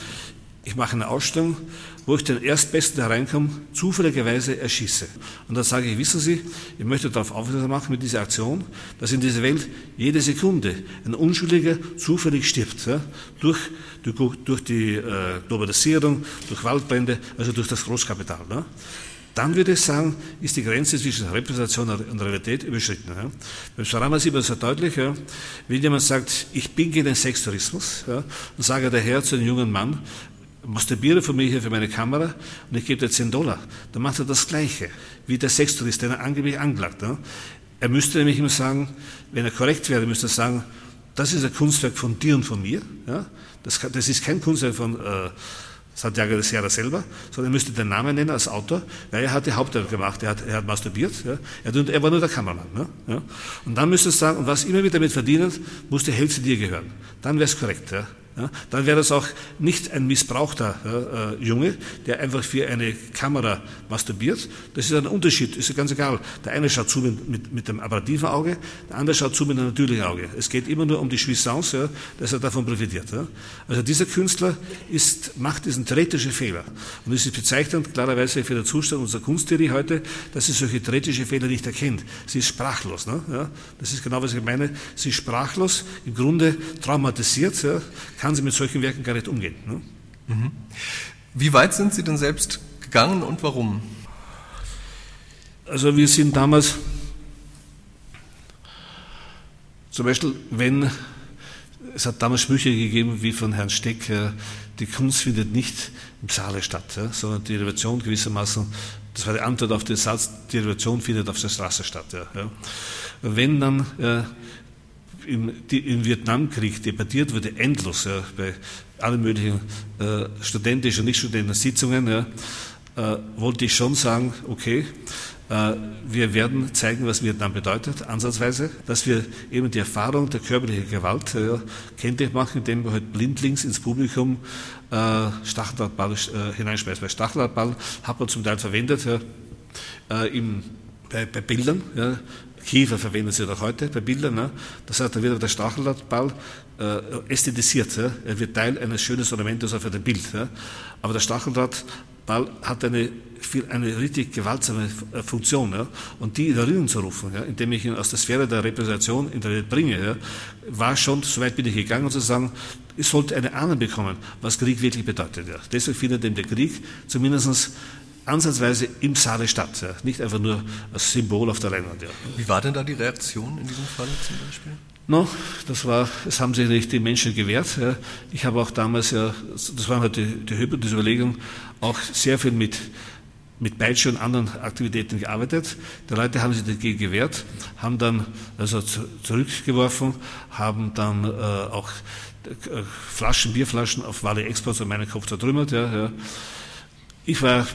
ich mache eine Ausstellung, wo ich den Erstbesten, der reinkommt, zufälligerweise erschieße. Und dann sage ich, wissen Sie, ich möchte darauf aufmerksam machen mit dieser Aktion, dass in dieser Welt jede Sekunde ein Unschuldiger zufällig stirbt. Ja, durch, durch, durch, die äh, Globalisierung, durch Waldbrände, also durch das Großkapital. Ja. Dann würde ich sagen, ist die Grenze zwischen Repräsentation und Realität überschritten. Ja. Beim Sharama sieht man sehr deutlich, ja, wenn jemand sagt, ich bin gegen den Sextourismus, ja, und sage der Herr zu einem jungen Mann, masturbiere für mich hier für meine Kamera und ich gebe dir 10 Dollar. Dann macht er das Gleiche wie der Sextourist, den er angeblich anklagt. Ne? Er müsste nämlich immer sagen, wenn er korrekt wäre, müsste er sagen, das ist ein Kunstwerk von dir und von mir. Ja? Das, das, ist kein Kunstwerk von äh, Santiago de Sierra selber, sondern er müsste den Namen nennen als Autor, weil er hat die Hauptarbeit gemacht, er hat, er hat masturbiert, ja? er, er, war nur der Kameramann. Ne? Ja? Und dann müsste er sagen, und was immer wir damit verdienen, muss die Hälfte dir gehören. Dann wäre es korrekt. Ja? Dann wäre das auch nicht ein missbrauchter äh, Junge, der einfach für eine Kamera masturbiert. Das ist ein Unterschied, ist ja ganz egal. Der eine schaut zu mit, mit, mit dem apparativen Auge, der andere schaut zu mit dem natürlichen Auge. Es geht immer nur um die Jouissance, ja, dass er davon profitiert. Ja. Also dieser Künstler ist, macht diesen theoretischen Fehler. Und es ist bezeichnend klarerweise für den Zustand unserer Kunsttheorie heute, dass sie solche theoretische Fehler nicht erkennt. Sie ist sprachlos. Ne? Das ist genau, was ich meine. Sie ist sprachlos, im Grunde traumatisiert, ja, kann sie mit solchen Werken gar nicht umgehen. Ne? Mhm. Wie weit sind Sie denn selbst gegangen und warum? Also wir sind damals, zum Beispiel, wenn, es hat damals Sprüche gegeben, wie von Herrn Steck, die Kunst findet nicht im Saale statt, sondern die Revolution gewissermaßen, das war die Antwort auf den Satz, die Revolution findet auf der Straße statt. Wenn dann im, im Vietnamkrieg debattiert wurde, endlos ja, bei allen möglichen äh, studentischen und nicht-studentischen Sitzungen, ja, äh, wollte ich schon sagen, okay, äh, wir werden zeigen, was Vietnam bedeutet, ansatzweise, dass wir eben die Erfahrung der körperlichen Gewalt äh, kenntlich machen, indem wir halt blindlings ins Publikum äh, Stacheldrahtball äh, hineinspeisen. Bei Stacheldrahtball hat man zum Teil verwendet ja, äh, im, bei, bei Bildern, ja, Kiefer verwenden sie auch heute bei Bildern. Ne? Das heißt, da wird der Stacheldrahtball äh, ästhetisiert. Ja? Er wird Teil eines schönen Ornamentes auf einem Bild. Ja? Aber der Stacheldrahtball hat eine, eine richtig gewaltsame äh, Funktion. Ja? Und die in Erinnerung zu rufen, ja? indem ich ihn aus der Sphäre der Repräsentation in der Welt bringe, ja? war schon, so weit bin ich gegangen, um zu sagen, ich sollte eine Ahnung bekommen, was Krieg wirklich bedeutet. Ja? Deswegen findet der Krieg zumindest ansatzweise im Saale statt, ja. nicht einfach nur als Symbol auf der Leinwand. Ja. Wie war denn da die Reaktion in diesem Fall zum Beispiel? No, das war, es haben sich nicht die Menschen gewehrt. Ja. Ich habe auch damals ja, das war halt die, die dieser Überlegung, auch sehr viel mit, mit Peitsche und anderen Aktivitäten gearbeitet. Die Leute haben sich dagegen gewehrt, haben dann also zurückgeworfen, haben dann äh, auch äh, Flaschen, Bierflaschen auf Wale Export und meinen Kopf zertrümmert. Ja, ja. Ich war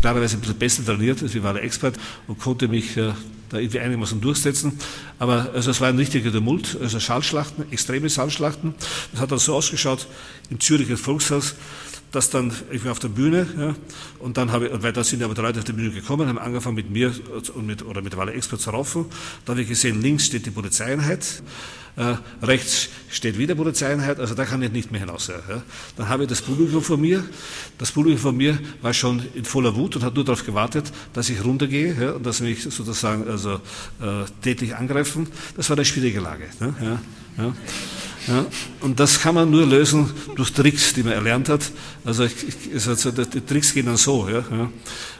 klarerweise ein bisschen besser trainiert als wie Wale Expert und konnte mich äh, da irgendwie einigermaßen durchsetzen. Aber also es war ein richtiger Tumult, also Schallschlachten, extreme Schallschlachten. Das hat dann so ausgeschaut im Züricher Volkshaus, dass dann, ich war auf der Bühne, ja, und dann habe ich, und weiter sind aber die Leute auf die Bühne gekommen, haben angefangen mit mir und mit, oder mit Walle Expert zu raufen. Da habe ich gesehen, links steht die Polizeieinheit. Äh, rechts steht wieder Polizeieinheit, also da kann ich nicht mehr hinaus. Ja. Dann habe ich das Publikum vor mir. Das Publikum vor mir war schon in voller Wut und hat nur darauf gewartet, dass ich runtergehe ja, und dass sie mich sozusagen also, äh, tätlich angreifen. Das war eine schwierige Lage. Ne, ja, ja. Ja, und das kann man nur lösen durch Tricks, die man erlernt hat. Also, ich, ich, also die Tricks gehen dann so. Ja, ja.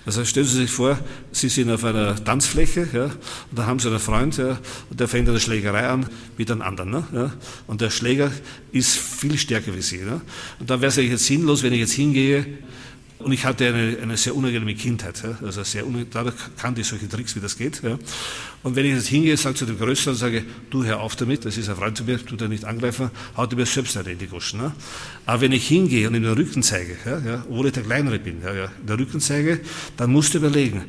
Also stellen Sie sich vor, Sie sind auf einer Tanzfläche ja, und da haben Sie einen Freund ja, und der fängt eine Schlägerei an mit einem anderen. Ne, ja, und der Schläger ist viel stärker wie Sie. Ne, und dann wäre es jetzt sinnlos, wenn ich jetzt hingehe und ich hatte eine, eine sehr unangenehme Kindheit. Ja? Also sehr dadurch kannte ich solche Tricks, wie das geht. Ja? Und wenn ich jetzt hingehe, sage zu dem Größeren, sage, du hör auf damit, das ist ein Freund zu mir, tu dir nicht angreifen, haut er mir selbst nicht in die Goschen. Ne? Aber wenn ich hingehe und ihm den Rücken zeige, ja, ja, obwohl ich der Kleinere bin, ja, ja, den Rücken zeige, dann musst du überlegen,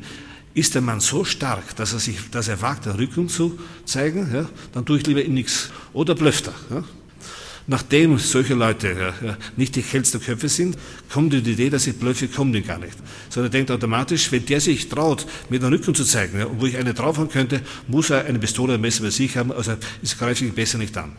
ist der Mann so stark, dass er, sich, dass er wagt, den Rücken zu zeigen, ja, dann tue ich lieber ihm nichts. Oder blöfft er. Ja? Nachdem solche Leute ja, nicht die hellsten Köpfe sind, kommt die Idee, dass ich blöffe, kommt die gar nicht. Sondern er denkt automatisch, wenn der sich traut, mir den Rücken zu zeigen, ja, wo ich eine draufhauen könnte, muss er eine Pistole, ein Messer bei sich haben, also ist greife ich besser nicht an. Mhm.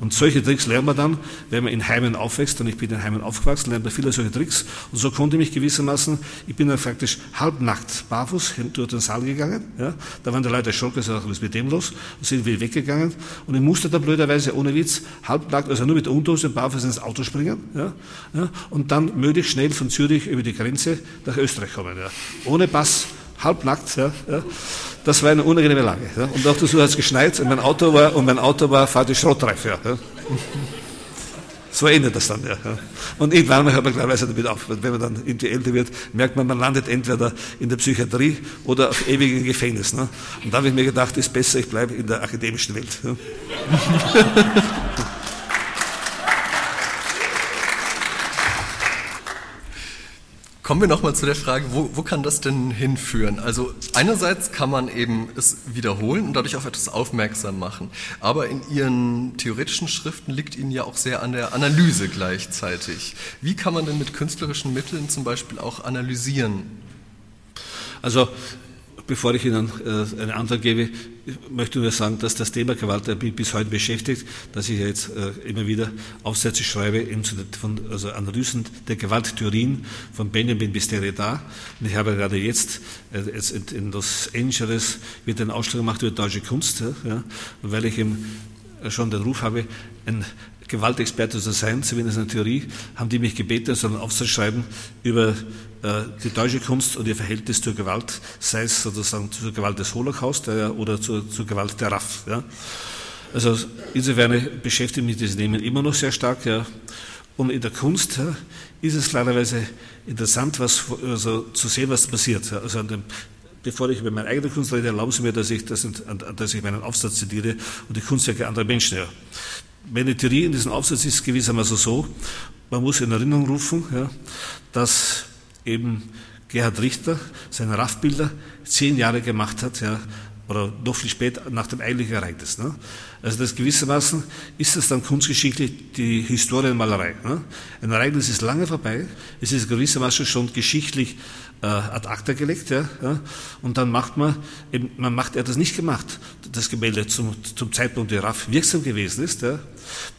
Und solche Tricks lernt man dann, wenn man in Heimen aufwächst, und ich bin in Heimen aufgewachsen, lernt man viele solche Tricks. Und so konnte ich mich gewissermaßen, ich bin dann faktisch halbnackt, barfuß, durch den Saal gegangen, ja. da waren die Leute erschrocken, gesagt, was ist mit dem los, und sind wieder weggegangen. Und ich musste da blöderweise, ohne Witz, halbnackt, also also nur mit der Unterhose und barfuß ins Auto springen ja, ja, und dann möglichst schnell von Zürich über die Grenze nach Österreich kommen. Ja. Ohne Pass, halbnackt. Ja, ja. Das war eine unangenehme Lage. Ja. Und auch dazu hat es geschneit und mein Auto war, und mein Auto war fahrt Schrottreife. Ja. So endet das dann, ja. Und irgendwann hört man klarerweise damit auf. Wenn man dann irgendwie älter wird, merkt man, man landet entweder in der Psychiatrie oder auf ewigem Gefängnis. Ne? Und da habe ich mir gedacht, ist besser, ich bleibe in der akademischen Welt. [LAUGHS] Kommen wir nochmal zu der Frage, wo, wo kann das denn hinführen? Also einerseits kann man eben es wiederholen und dadurch auf etwas aufmerksam machen. Aber in Ihren theoretischen Schriften liegt Ihnen ja auch sehr an der Analyse gleichzeitig. Wie kann man denn mit künstlerischen Mitteln zum Beispiel auch analysieren? Also bevor ich Ihnen äh, eine Antwort gebe, möchte ich nur sagen, dass das Thema Gewalt mich bis heute beschäftigt, dass ich jetzt äh, immer wieder Aufsätze schreibe von, also Analysen der Gewalttheorien von Benjamin bis Derrida. Und ich habe gerade jetzt, äh, jetzt in Los Angeles wird eine Ausstellung gemacht über deutsche Kunst, ja, weil ich eben schon den Ruf habe, ein Gewaltexperte zu sein, zumindest eine Theorie, haben die mich gebeten, so einen Aufsatz schreiben über äh, die deutsche Kunst und ihr Verhältnis zur Gewalt, sei es sozusagen zur Gewalt des Holocaust äh, oder zur, zur, Gewalt der RAF. Ja. Also insofern beschäftigt mich dieses Nehmen immer noch sehr stark. Ja. Und in der Kunst ja, ist es klarerweise interessant, was, also, zu sehen, was passiert. Also dem, bevor ich über meine eigene Kunst rede, erlauben Sie mir, dass ich, das, dass ich meinen Aufsatz zitiere und die Kunstwerke anderer Menschen. Ja. Meine Theorie in diesem Aufsatz ist gewissermaßen so, man muss in Erinnerung rufen, ja, dass eben Gerhard Richter seine RAF-Bilder zehn Jahre gemacht hat, ja, oder noch viel später nach dem eigentlichen Ereignis. Ne? Also das gewissermaßen ist das dann kunstgeschichtlich die Historienmalerei. Ne? Ein Ereignis ist lange vorbei, es ist gewissermaßen schon geschichtlich äh, ad acta gelegt, ja, ja, und dann macht man, eben, man macht, er hat das nicht gemacht, das Gemälde zum, zum Zeitpunkt, der RAF wirksam gewesen ist, ja,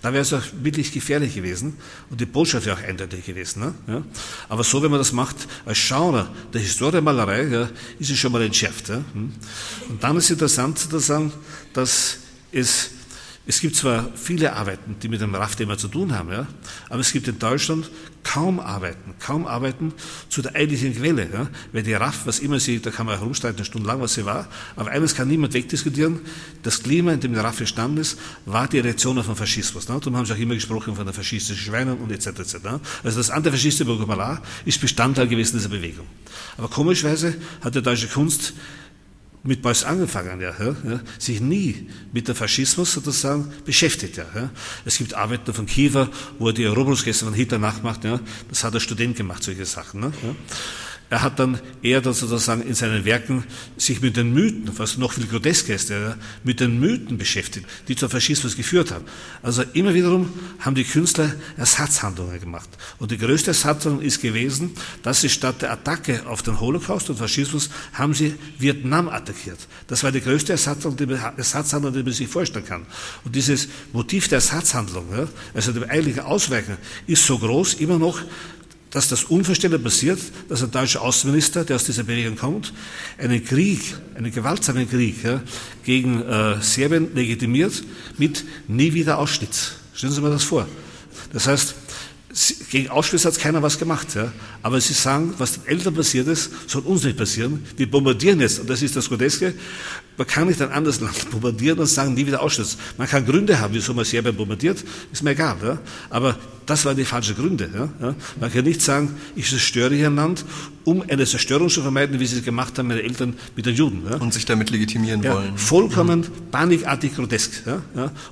da wäre es auch wirklich gefährlich gewesen und die Botschaft wäre auch eindeutig gewesen. Ne, ja. Aber so, wenn man das macht, als Schauner der Historienmalerei, ja, ist es schon mal entschärft. Ja. Hm. Und dann ist interessant zu sagen, dass es Es gibt zwar viele Arbeiten, die mit dem RAF-Thema zu tun haben, ja, aber es gibt in Deutschland kaum Arbeiten, kaum Arbeiten zu der eigentlichen Quelle. Ja, weil die RAF, was immer sie, da kann man herumstreiten, stundenlang, was sie war, aber eines kann niemand wegdiskutieren, das Klima, in dem der RAF entstanden ist, war die Reaktion auf den Faschismus. Ne? Darum haben sie auch immer gesprochen von der faschistischen Schweinen und etc. etc. Ne? Also das antifaschistische Vokabular ist Bestandteil gewesen dieser Bewegung. Aber komischweise hat die deutsche Kunst mit Beuys angefangen, ja, ja, sich nie mit dem Faschismus sozusagen beschäftigt. Ja, ja. Es gibt Arbeiten von Kiewer, wo er die Eroberungsgäste von Hitler nachmacht. Ja. Das hat er Student gemacht, solche Sachen. Ne, ja. Er hat dann eher dann sozusagen in seinen Werken sich mit den Mythen, was noch viel grotesker ist, mit den Mythen beschäftigt, die zum Faschismus geführt haben. Also immer wiederum haben die Künstler Ersatzhandlungen gemacht. Und die größte Ersatzhandlung ist gewesen, dass sie statt der Attacke auf den Holocaust und Faschismus haben sie Vietnam attackiert. Das war die größte Ersatzhandlung, die, Ersatzhandlung, die man sich vorstellen kann. Und dieses Motiv der Ersatzhandlung, also die eigentliche Ausweichen, ist so groß immer noch, dass das Unverständliche passiert, dass ein deutscher Außenminister, der aus dieser Bewegung kommt, einen Krieg, einen gewaltsamen Krieg ja, gegen äh, Serbien legitimiert mit nie wieder Auschwitz. Stellen Sie mal das vor. Das heißt, gegen Auschwitz hat keiner was gemacht. Ja. Aber sie sagen, was den Eltern passiert ist, soll uns nicht passieren. Wir bombardieren jetzt, und das ist das Groteske, man kann nicht ein anderes Land [LAUGHS] bombardieren und sagen, nie wieder Auschwitz. Man kann Gründe haben, wieso man Serbien bombardiert, ist mir egal. Ja. Aber das waren die falschen Gründe. Ja. Man kann nicht sagen, ich zerstöre hier ein Land, um eine Zerstörung zu vermeiden, wie sie es gemacht haben, meine Eltern mit den Juden. Ja. Und sich damit legitimieren wollen. Vollkommen mhm. panikartig grotesk.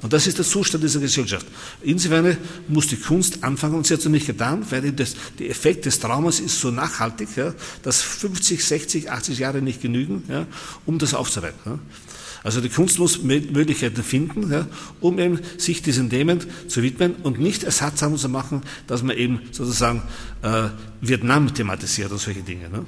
Und das ist der Zustand dieser Gesellschaft. Insofern muss die Kunst anfangen, und sie hat nicht getan, weil das, der Effekt des Traumas ist so nachhaltig, ja, dass 50, 60, 80 Jahre nicht genügen, ja, um das aufzureiten. Ja. Also die Kunst muss Möglichkeiten finden, ja, um eben sich diesen Themen zu widmen und nicht Ersatzhandel zu machen, dass man eben sozusagen äh, Vietnam thematisiert und solche Dinge. Ne?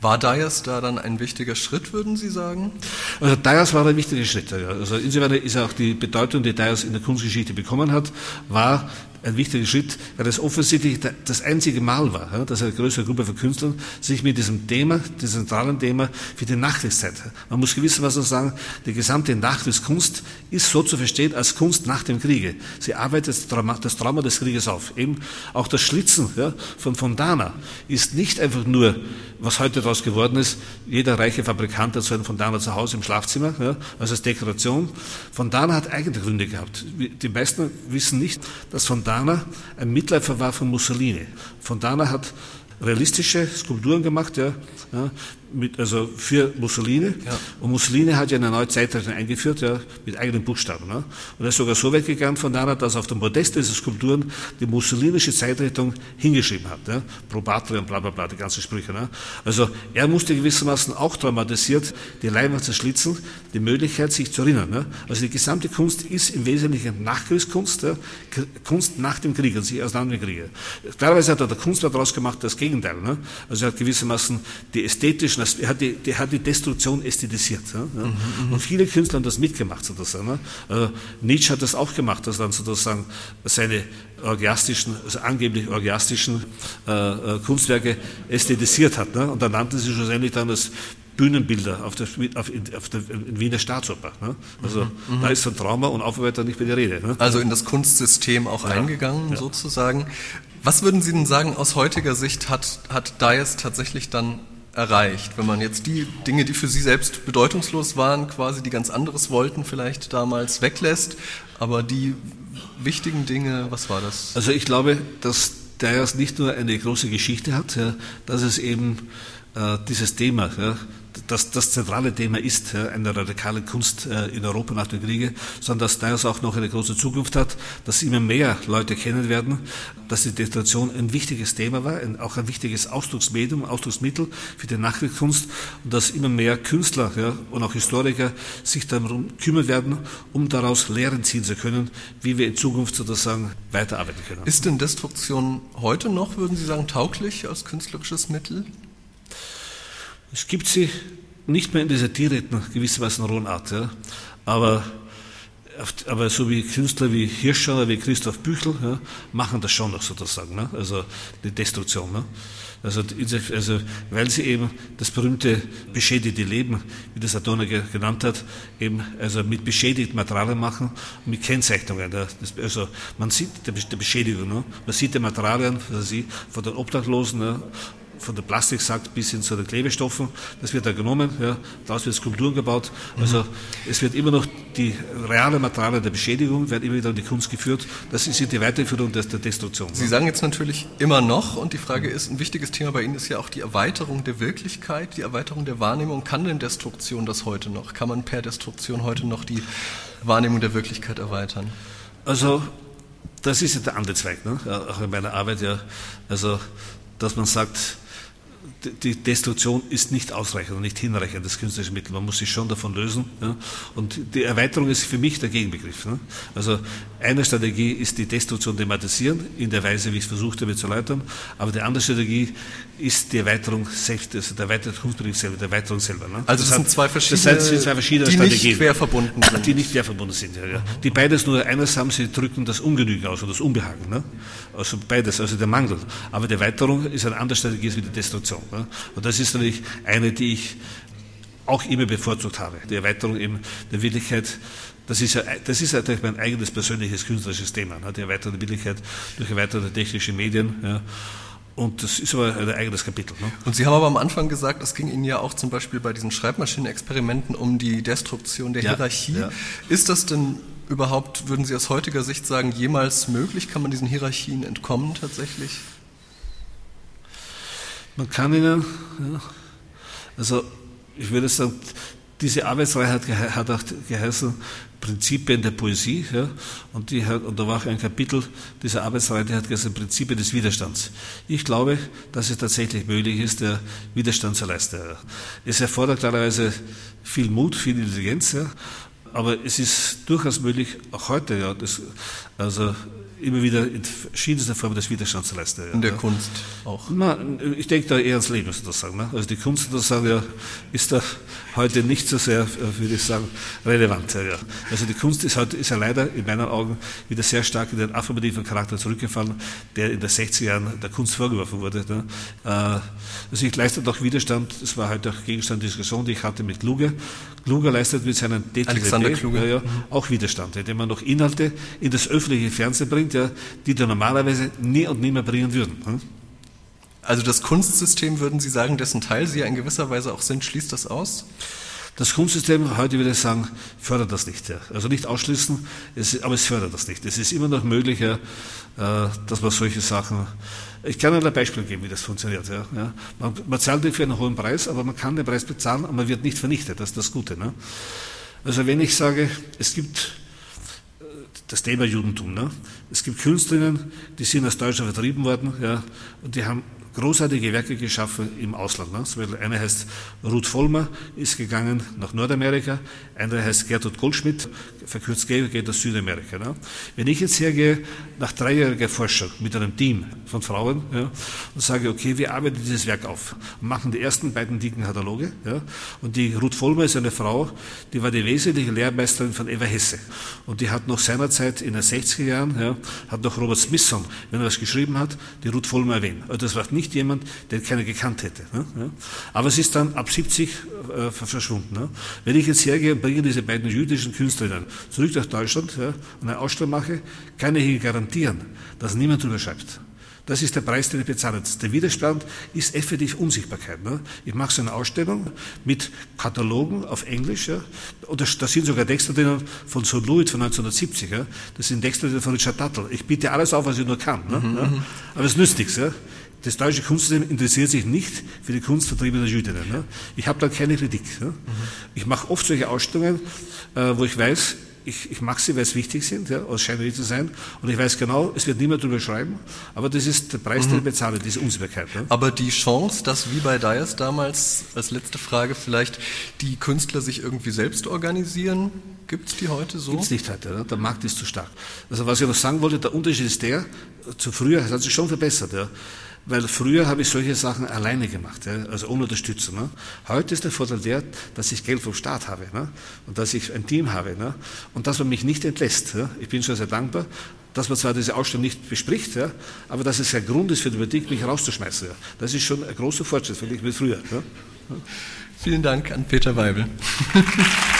War Dias da dann ein wichtiger Schritt, würden Sie sagen? Also Dias war ein wichtiger Schritt. Also insofern ist auch die Bedeutung, die Dias in der Kunstgeschichte bekommen hat, war ein wichtiger Schritt, weil das offensichtlich das einzige Mal war, dass eine größere Gruppe von Künstlern sich mit diesem Thema, diesem zentralen Thema für die Nachkriegszeit, man muss gewissermaßen sagen, die gesamte Nachkriegskunst ist so zu verstehen als Kunst nach dem Kriege. Sie arbeitet das Trauma, des Krieges auf. Eben auch das Schlitzen von Fontana ist nicht einfach nur, was heute daraus geworden ist, jeder reiche Fabrikant hat so einen Fontana zu Hause im Schlafzimmer, ja, also als Dekoration. Fontana hat eigene Gründe gehabt. Die meisten wissen nicht, dass Fontana Fontana ein Mitläufer war von Mussolini. Fontana hat realistische Skulpturen gemacht, ja, ja mit, also für Mussolini. Ja. Und Mussolini hat ja eine neue Zeitrechnung eingeführt, ja, mit eigenen Buchstaben. Ne? Und er ist sogar so weit gegangen von Dana, dass auf dem Podest dieser Skulpturen die mussolinische Zeitrechnung hingeschrieben hat. Ja? Pro Patria und bla bla bla, die ganzen Sprüche. Ne? Also er musste gewissermaßen auch traumatisiert die Leinwand zerschlitzen, die Möglichkeit, sich zu erinnern. Ne? Also die gesamte Kunst ist im Wesentlichen Nachkriegskunst, ja? Kunst nach dem Krieg, also sich aus dem Kriege. Klarerweise hat er der Kunstwert daraus gemacht, das Gegenteil. Ne? Also er hat gewissermaßen die ästhetischen das, er, hat die, der hat die Destruktion ästhetisiert. Ja. Mhm, und viele Künstler haben das mitgemacht sozusagen. Also Nietzsche hat das auch gemacht, dass dann sozusagen seine orgiastischen, also angeblich orgiastischen äh, äh, Kunstwerke ästhetisiert hat. Ne? Und dann nannte sie schlussendlich dann das Bühnenbilder auf der, auf, auf der Wiener Staatsoper. Ne? Also mhm, mhm, da ist so ein Trauma und Aufarbeitung nicht mehr die Rede. Ne? Also in das Kunstsystem auch ja, eingegangen ja. sozusagen. Was würden Sie denn sagen, aus heutiger Sicht hat, hat Dias tatsächlich dann erreicht. Wenn man jetzt die Dinge, die für sie selbst bedeutungslos waren, quasi die ganz anderes wollten, vielleicht damals weglässt, aber die wichtigen Dinge, was war das? Also ich glaube, dass der nicht nur eine große Geschichte hat, ja, dass es eben äh, dieses Thema, ja, das, das zentrale Thema ist ja, eine radikale Kunst äh, in Europa nach dem Kriege, sondern dass das auch noch eine große Zukunft hat, dass immer mehr Leute kennen werden, dass die Detonation ein wichtiges Thema war, auch ein wichtiges Ausdrucksmedium, Ausdrucksmittel für die Nachkriegskunst und dass immer mehr Künstler ja, und auch Historiker sich darum kümmern werden, um daraus Lehren ziehen zu können, wie wir in Zukunft sozusagen weiterarbeiten können. Ist denn Destruktion heute noch, würden Sie sagen, tauglich als künstlerisches Mittel? Es gibt sie nicht mehr in dieser direkten, gewissermaßen rohen Art, ja, aber aber so wie Künstler wie Hirscher wie Christoph Büchel ja, machen das schon noch sozusagen, ne? also die Destruktion. Ne? Also, also, weil sie eben das berühmte beschädigte Leben, wie das Adorno genannt hat, eben also mit beschädigten Materialien machen mit Kennzeichnungen. Das, also man sieht die Beschädigung, ne? man sieht die Materialien also sie, von den Obdachlosen, ne? Von der Plastiksack bis hin zu den Klebestoffen. Das wird da genommen, ja, daraus wird Skulpturen gebaut. Also mhm. es wird immer noch die reale Materialien der Beschädigung werden immer wieder in die Kunst geführt. Das ist die Weiterführung der, der Destruktion. Sie sagen jetzt natürlich immer noch und die Frage ist, ein wichtiges Thema bei Ihnen ist ja auch die Erweiterung der Wirklichkeit, die Erweiterung der Wahrnehmung. Kann denn Destruktion das heute noch? Kann man per Destruktion heute noch die Wahrnehmung der Wirklichkeit erweitern? Also das ist ja der andere Zweig, ne? auch in meiner Arbeit ja. Also dass man sagt, die Destruktion ist nicht ausreichend und nicht hinreichend, das künstlerische Mittel. Man muss sich schon davon lösen. Ja? Und die Erweiterung ist für mich der Gegenbegriff. Ne? Also eine Strategie ist die Destruktion thematisieren, in der Weise, wie ich es versucht habe zu erläutern. Aber die andere Strategie ist die Erweiterung selbst, also der erweiterte Kunstbegriff selber, der Erweiterung selber. Ne? Also das, das sind zwei verschiedene, das sind zwei verschiedene die Strategien. nicht quer verbunden [LAUGHS] sind. Die nicht quer verbunden sind, ja, ja. Die beides nur eines haben, sie drücken das Ungenügen aus und das Unbehagen. Ne? Also beides, also der Mangel. Aber die Erweiterung ist eine andere Strategie als wie die Destruktion. Ne? Und das ist natürlich eine, die ich auch immer bevorzugt habe. Die Erweiterung eben der Wirklichkeit. Das ist ja, das ist natürlich mein eigenes persönliches künstlerisches Thema. Ne? Die erweiterte Wirklichkeit durch erweiterte technische Medien. Ja. Und das ist aber ein eigenes Kapitel. Ne? Und Sie haben aber am Anfang gesagt, es ging Ihnen ja auch zum Beispiel bei diesen Schreibmaschinenexperimenten um die Destruktion der ja, Hierarchie. Ja. Ist das denn überhaupt, würden Sie aus heutiger Sicht sagen, jemals möglich? Kann man diesen Hierarchien entkommen tatsächlich? Man kann ihnen, ja, also ich würde sagen, diese Arbeitsreihe hat, auch geheißen Prinzipien der Poesie, ja, und, die hat, und da war auch ein Kapitel dieser Arbeitsreihe, die hat geheißen Prinzipien des Widerstands. Ich glaube, dass es tatsächlich möglich ist, der Widerstand zu leisten. Ja. Es erfordert klarerweise viel Mut, viel Intelligenz, ja, aber es ist durchaus möglich, auch heute, ja, das, also immer wieder in verschiedenster Form des Widerstands leisten. Ja. In der Kunst auch? Na, ich denke da eher ans Leben sozusagen. Ne? Also die Kunst sozusagen ja, ist da heute nicht so sehr, äh, würde ich sagen, relevant. Ja. Also die Kunst ist heute ist ja leider in meinen Augen wieder sehr stark in den affirmativen Charakter zurückgefallen, der in den 60er Jahren der Kunst vorgeworfen wurde. Ne? Äh, also ich leiste doch Widerstand, das war halt auch Gegenstand der Diskussion, die ich hatte mit Kluge. Kluger leistet mit seinen DTVD ja, ja, auch Widerstand, indem man noch Inhalte in das öffentliche Fernsehen bringt, ja, die da normalerweise nie und nie mehr bringen würden. Hm? Also das Kunstsystem, würden Sie sagen, dessen Teil Sie ja in gewisser Weise auch sind, schließt das aus? Das Kunstsystem, heute würde ich sagen, fördert das nicht. Ja. Also nicht ausschließen, es, aber es fördert das nicht. Es ist immer noch möglich, ja, äh, dass man solche Sachen. Ich kann Ihnen ein Beispiel geben, wie das funktioniert. Ja. Man, man, zahlt dafür einen hohen Preis, aber man kann den Preis bezahlen, aber man wird nicht vernichtet. Das ist das Gute. Ne? Also wenn ich sage, es gibt das Thema Judentum. Ne? Es gibt Künstlerinnen, die sind aus Deutschland vertrieben worden ja, und die haben großartige Werke geschaffen im Ausland. Ne? Eine heißt Ruth Vollmer, ist gegangen nach Nordamerika, eine heißt Gertrud Goldschmidt, verkürzt G, geht aus Südamerika. Ne? Wenn ich jetzt hergehe, nach dreijähriger Forschung mit einem Team von Frauen ja, und sage, okay, wir arbeiten dieses Werk auf machen die ersten beiden dicken Kataloge. Ja, und die Ruth Vollmer ist eine Frau, die war die wesentliche Lehrmeisterin von Eva Hesse. Und die hat noch seinerzeit in den 60er Jahren, ja, hat noch Robert Smithson, wenn er was geschrieben hat, die Ruth Vollmer erwähnt. Also das war nicht jemand, den keiner gekannt hätte. Ne? Aber es ist dann ab 70 äh, verschwunden. Ne? Wenn ich jetzt hergehe und bringe diese beiden jüdischen Künstlerinnen zurück nach Deutschland und eine Ausstellung mache, kann ich Ihnen garantieren, dass niemand drüber schreibt. Das ist der Preis, den ich bezahle. Der Widerstand ist effektiv Unsichtbarkeit. Ne? Ich mache so eine Ausstellung mit Katalogen auf Englisch. Ja? Und da, sind sogar Texte drinnen von Sir Louis von 1970. Ja? Das sind Texte von Richard Tuttle. Ich biete alles auf, was ich nur kann. Ne? Mhm, ja? Mhm. Aber es nützt nichts. Ja? Das deutsche Kunstsystem interessiert sich nicht für die Kunstvertriebenen Jüdinnen. Ne? Ich habe da keine Kritik. Ne? Mhm. Ich mache oft solche Ausstellungen, äh, wo ich weiß, ich, ich mache sie, weil es wichtig sind, ja, aus scheint zu sein. Und ich weiß genau, es wird niemand darüber schreiben, aber das ist der Preis, mhm. den ich bezahle, diese Unsichtbarkeit. Ja. Aber die Chance, dass wie bei Dias damals, als letzte Frage vielleicht, die Künstler sich irgendwie selbst organisieren, gibt es die heute so? Gibt es nicht heute, ja. der Markt ist zu stark. Also was ich noch sagen wollte, der Unterschied ist der, zu früher, es hat sich schon verbessert. Ja. Weil früher habe ich solche Sachen alleine gemacht, ja, also ohne Unterstützung. Ne? Heute ist der Vorteil der, dass ich Geld vom Staat habe ne? und dass ich ein Team habe ne? und dass man mich nicht entlässt. Ja? Ich bin schon sehr dankbar, dass man zwar diese Ausstellung nicht bespricht, ja, aber dass es ein Grund ist für die Politik, mich rauszuschmeißen. Das ist schon ein großer Fortschritt, ich, mit früher. Vielen Dank an Peter Weibel. [LAUGHS]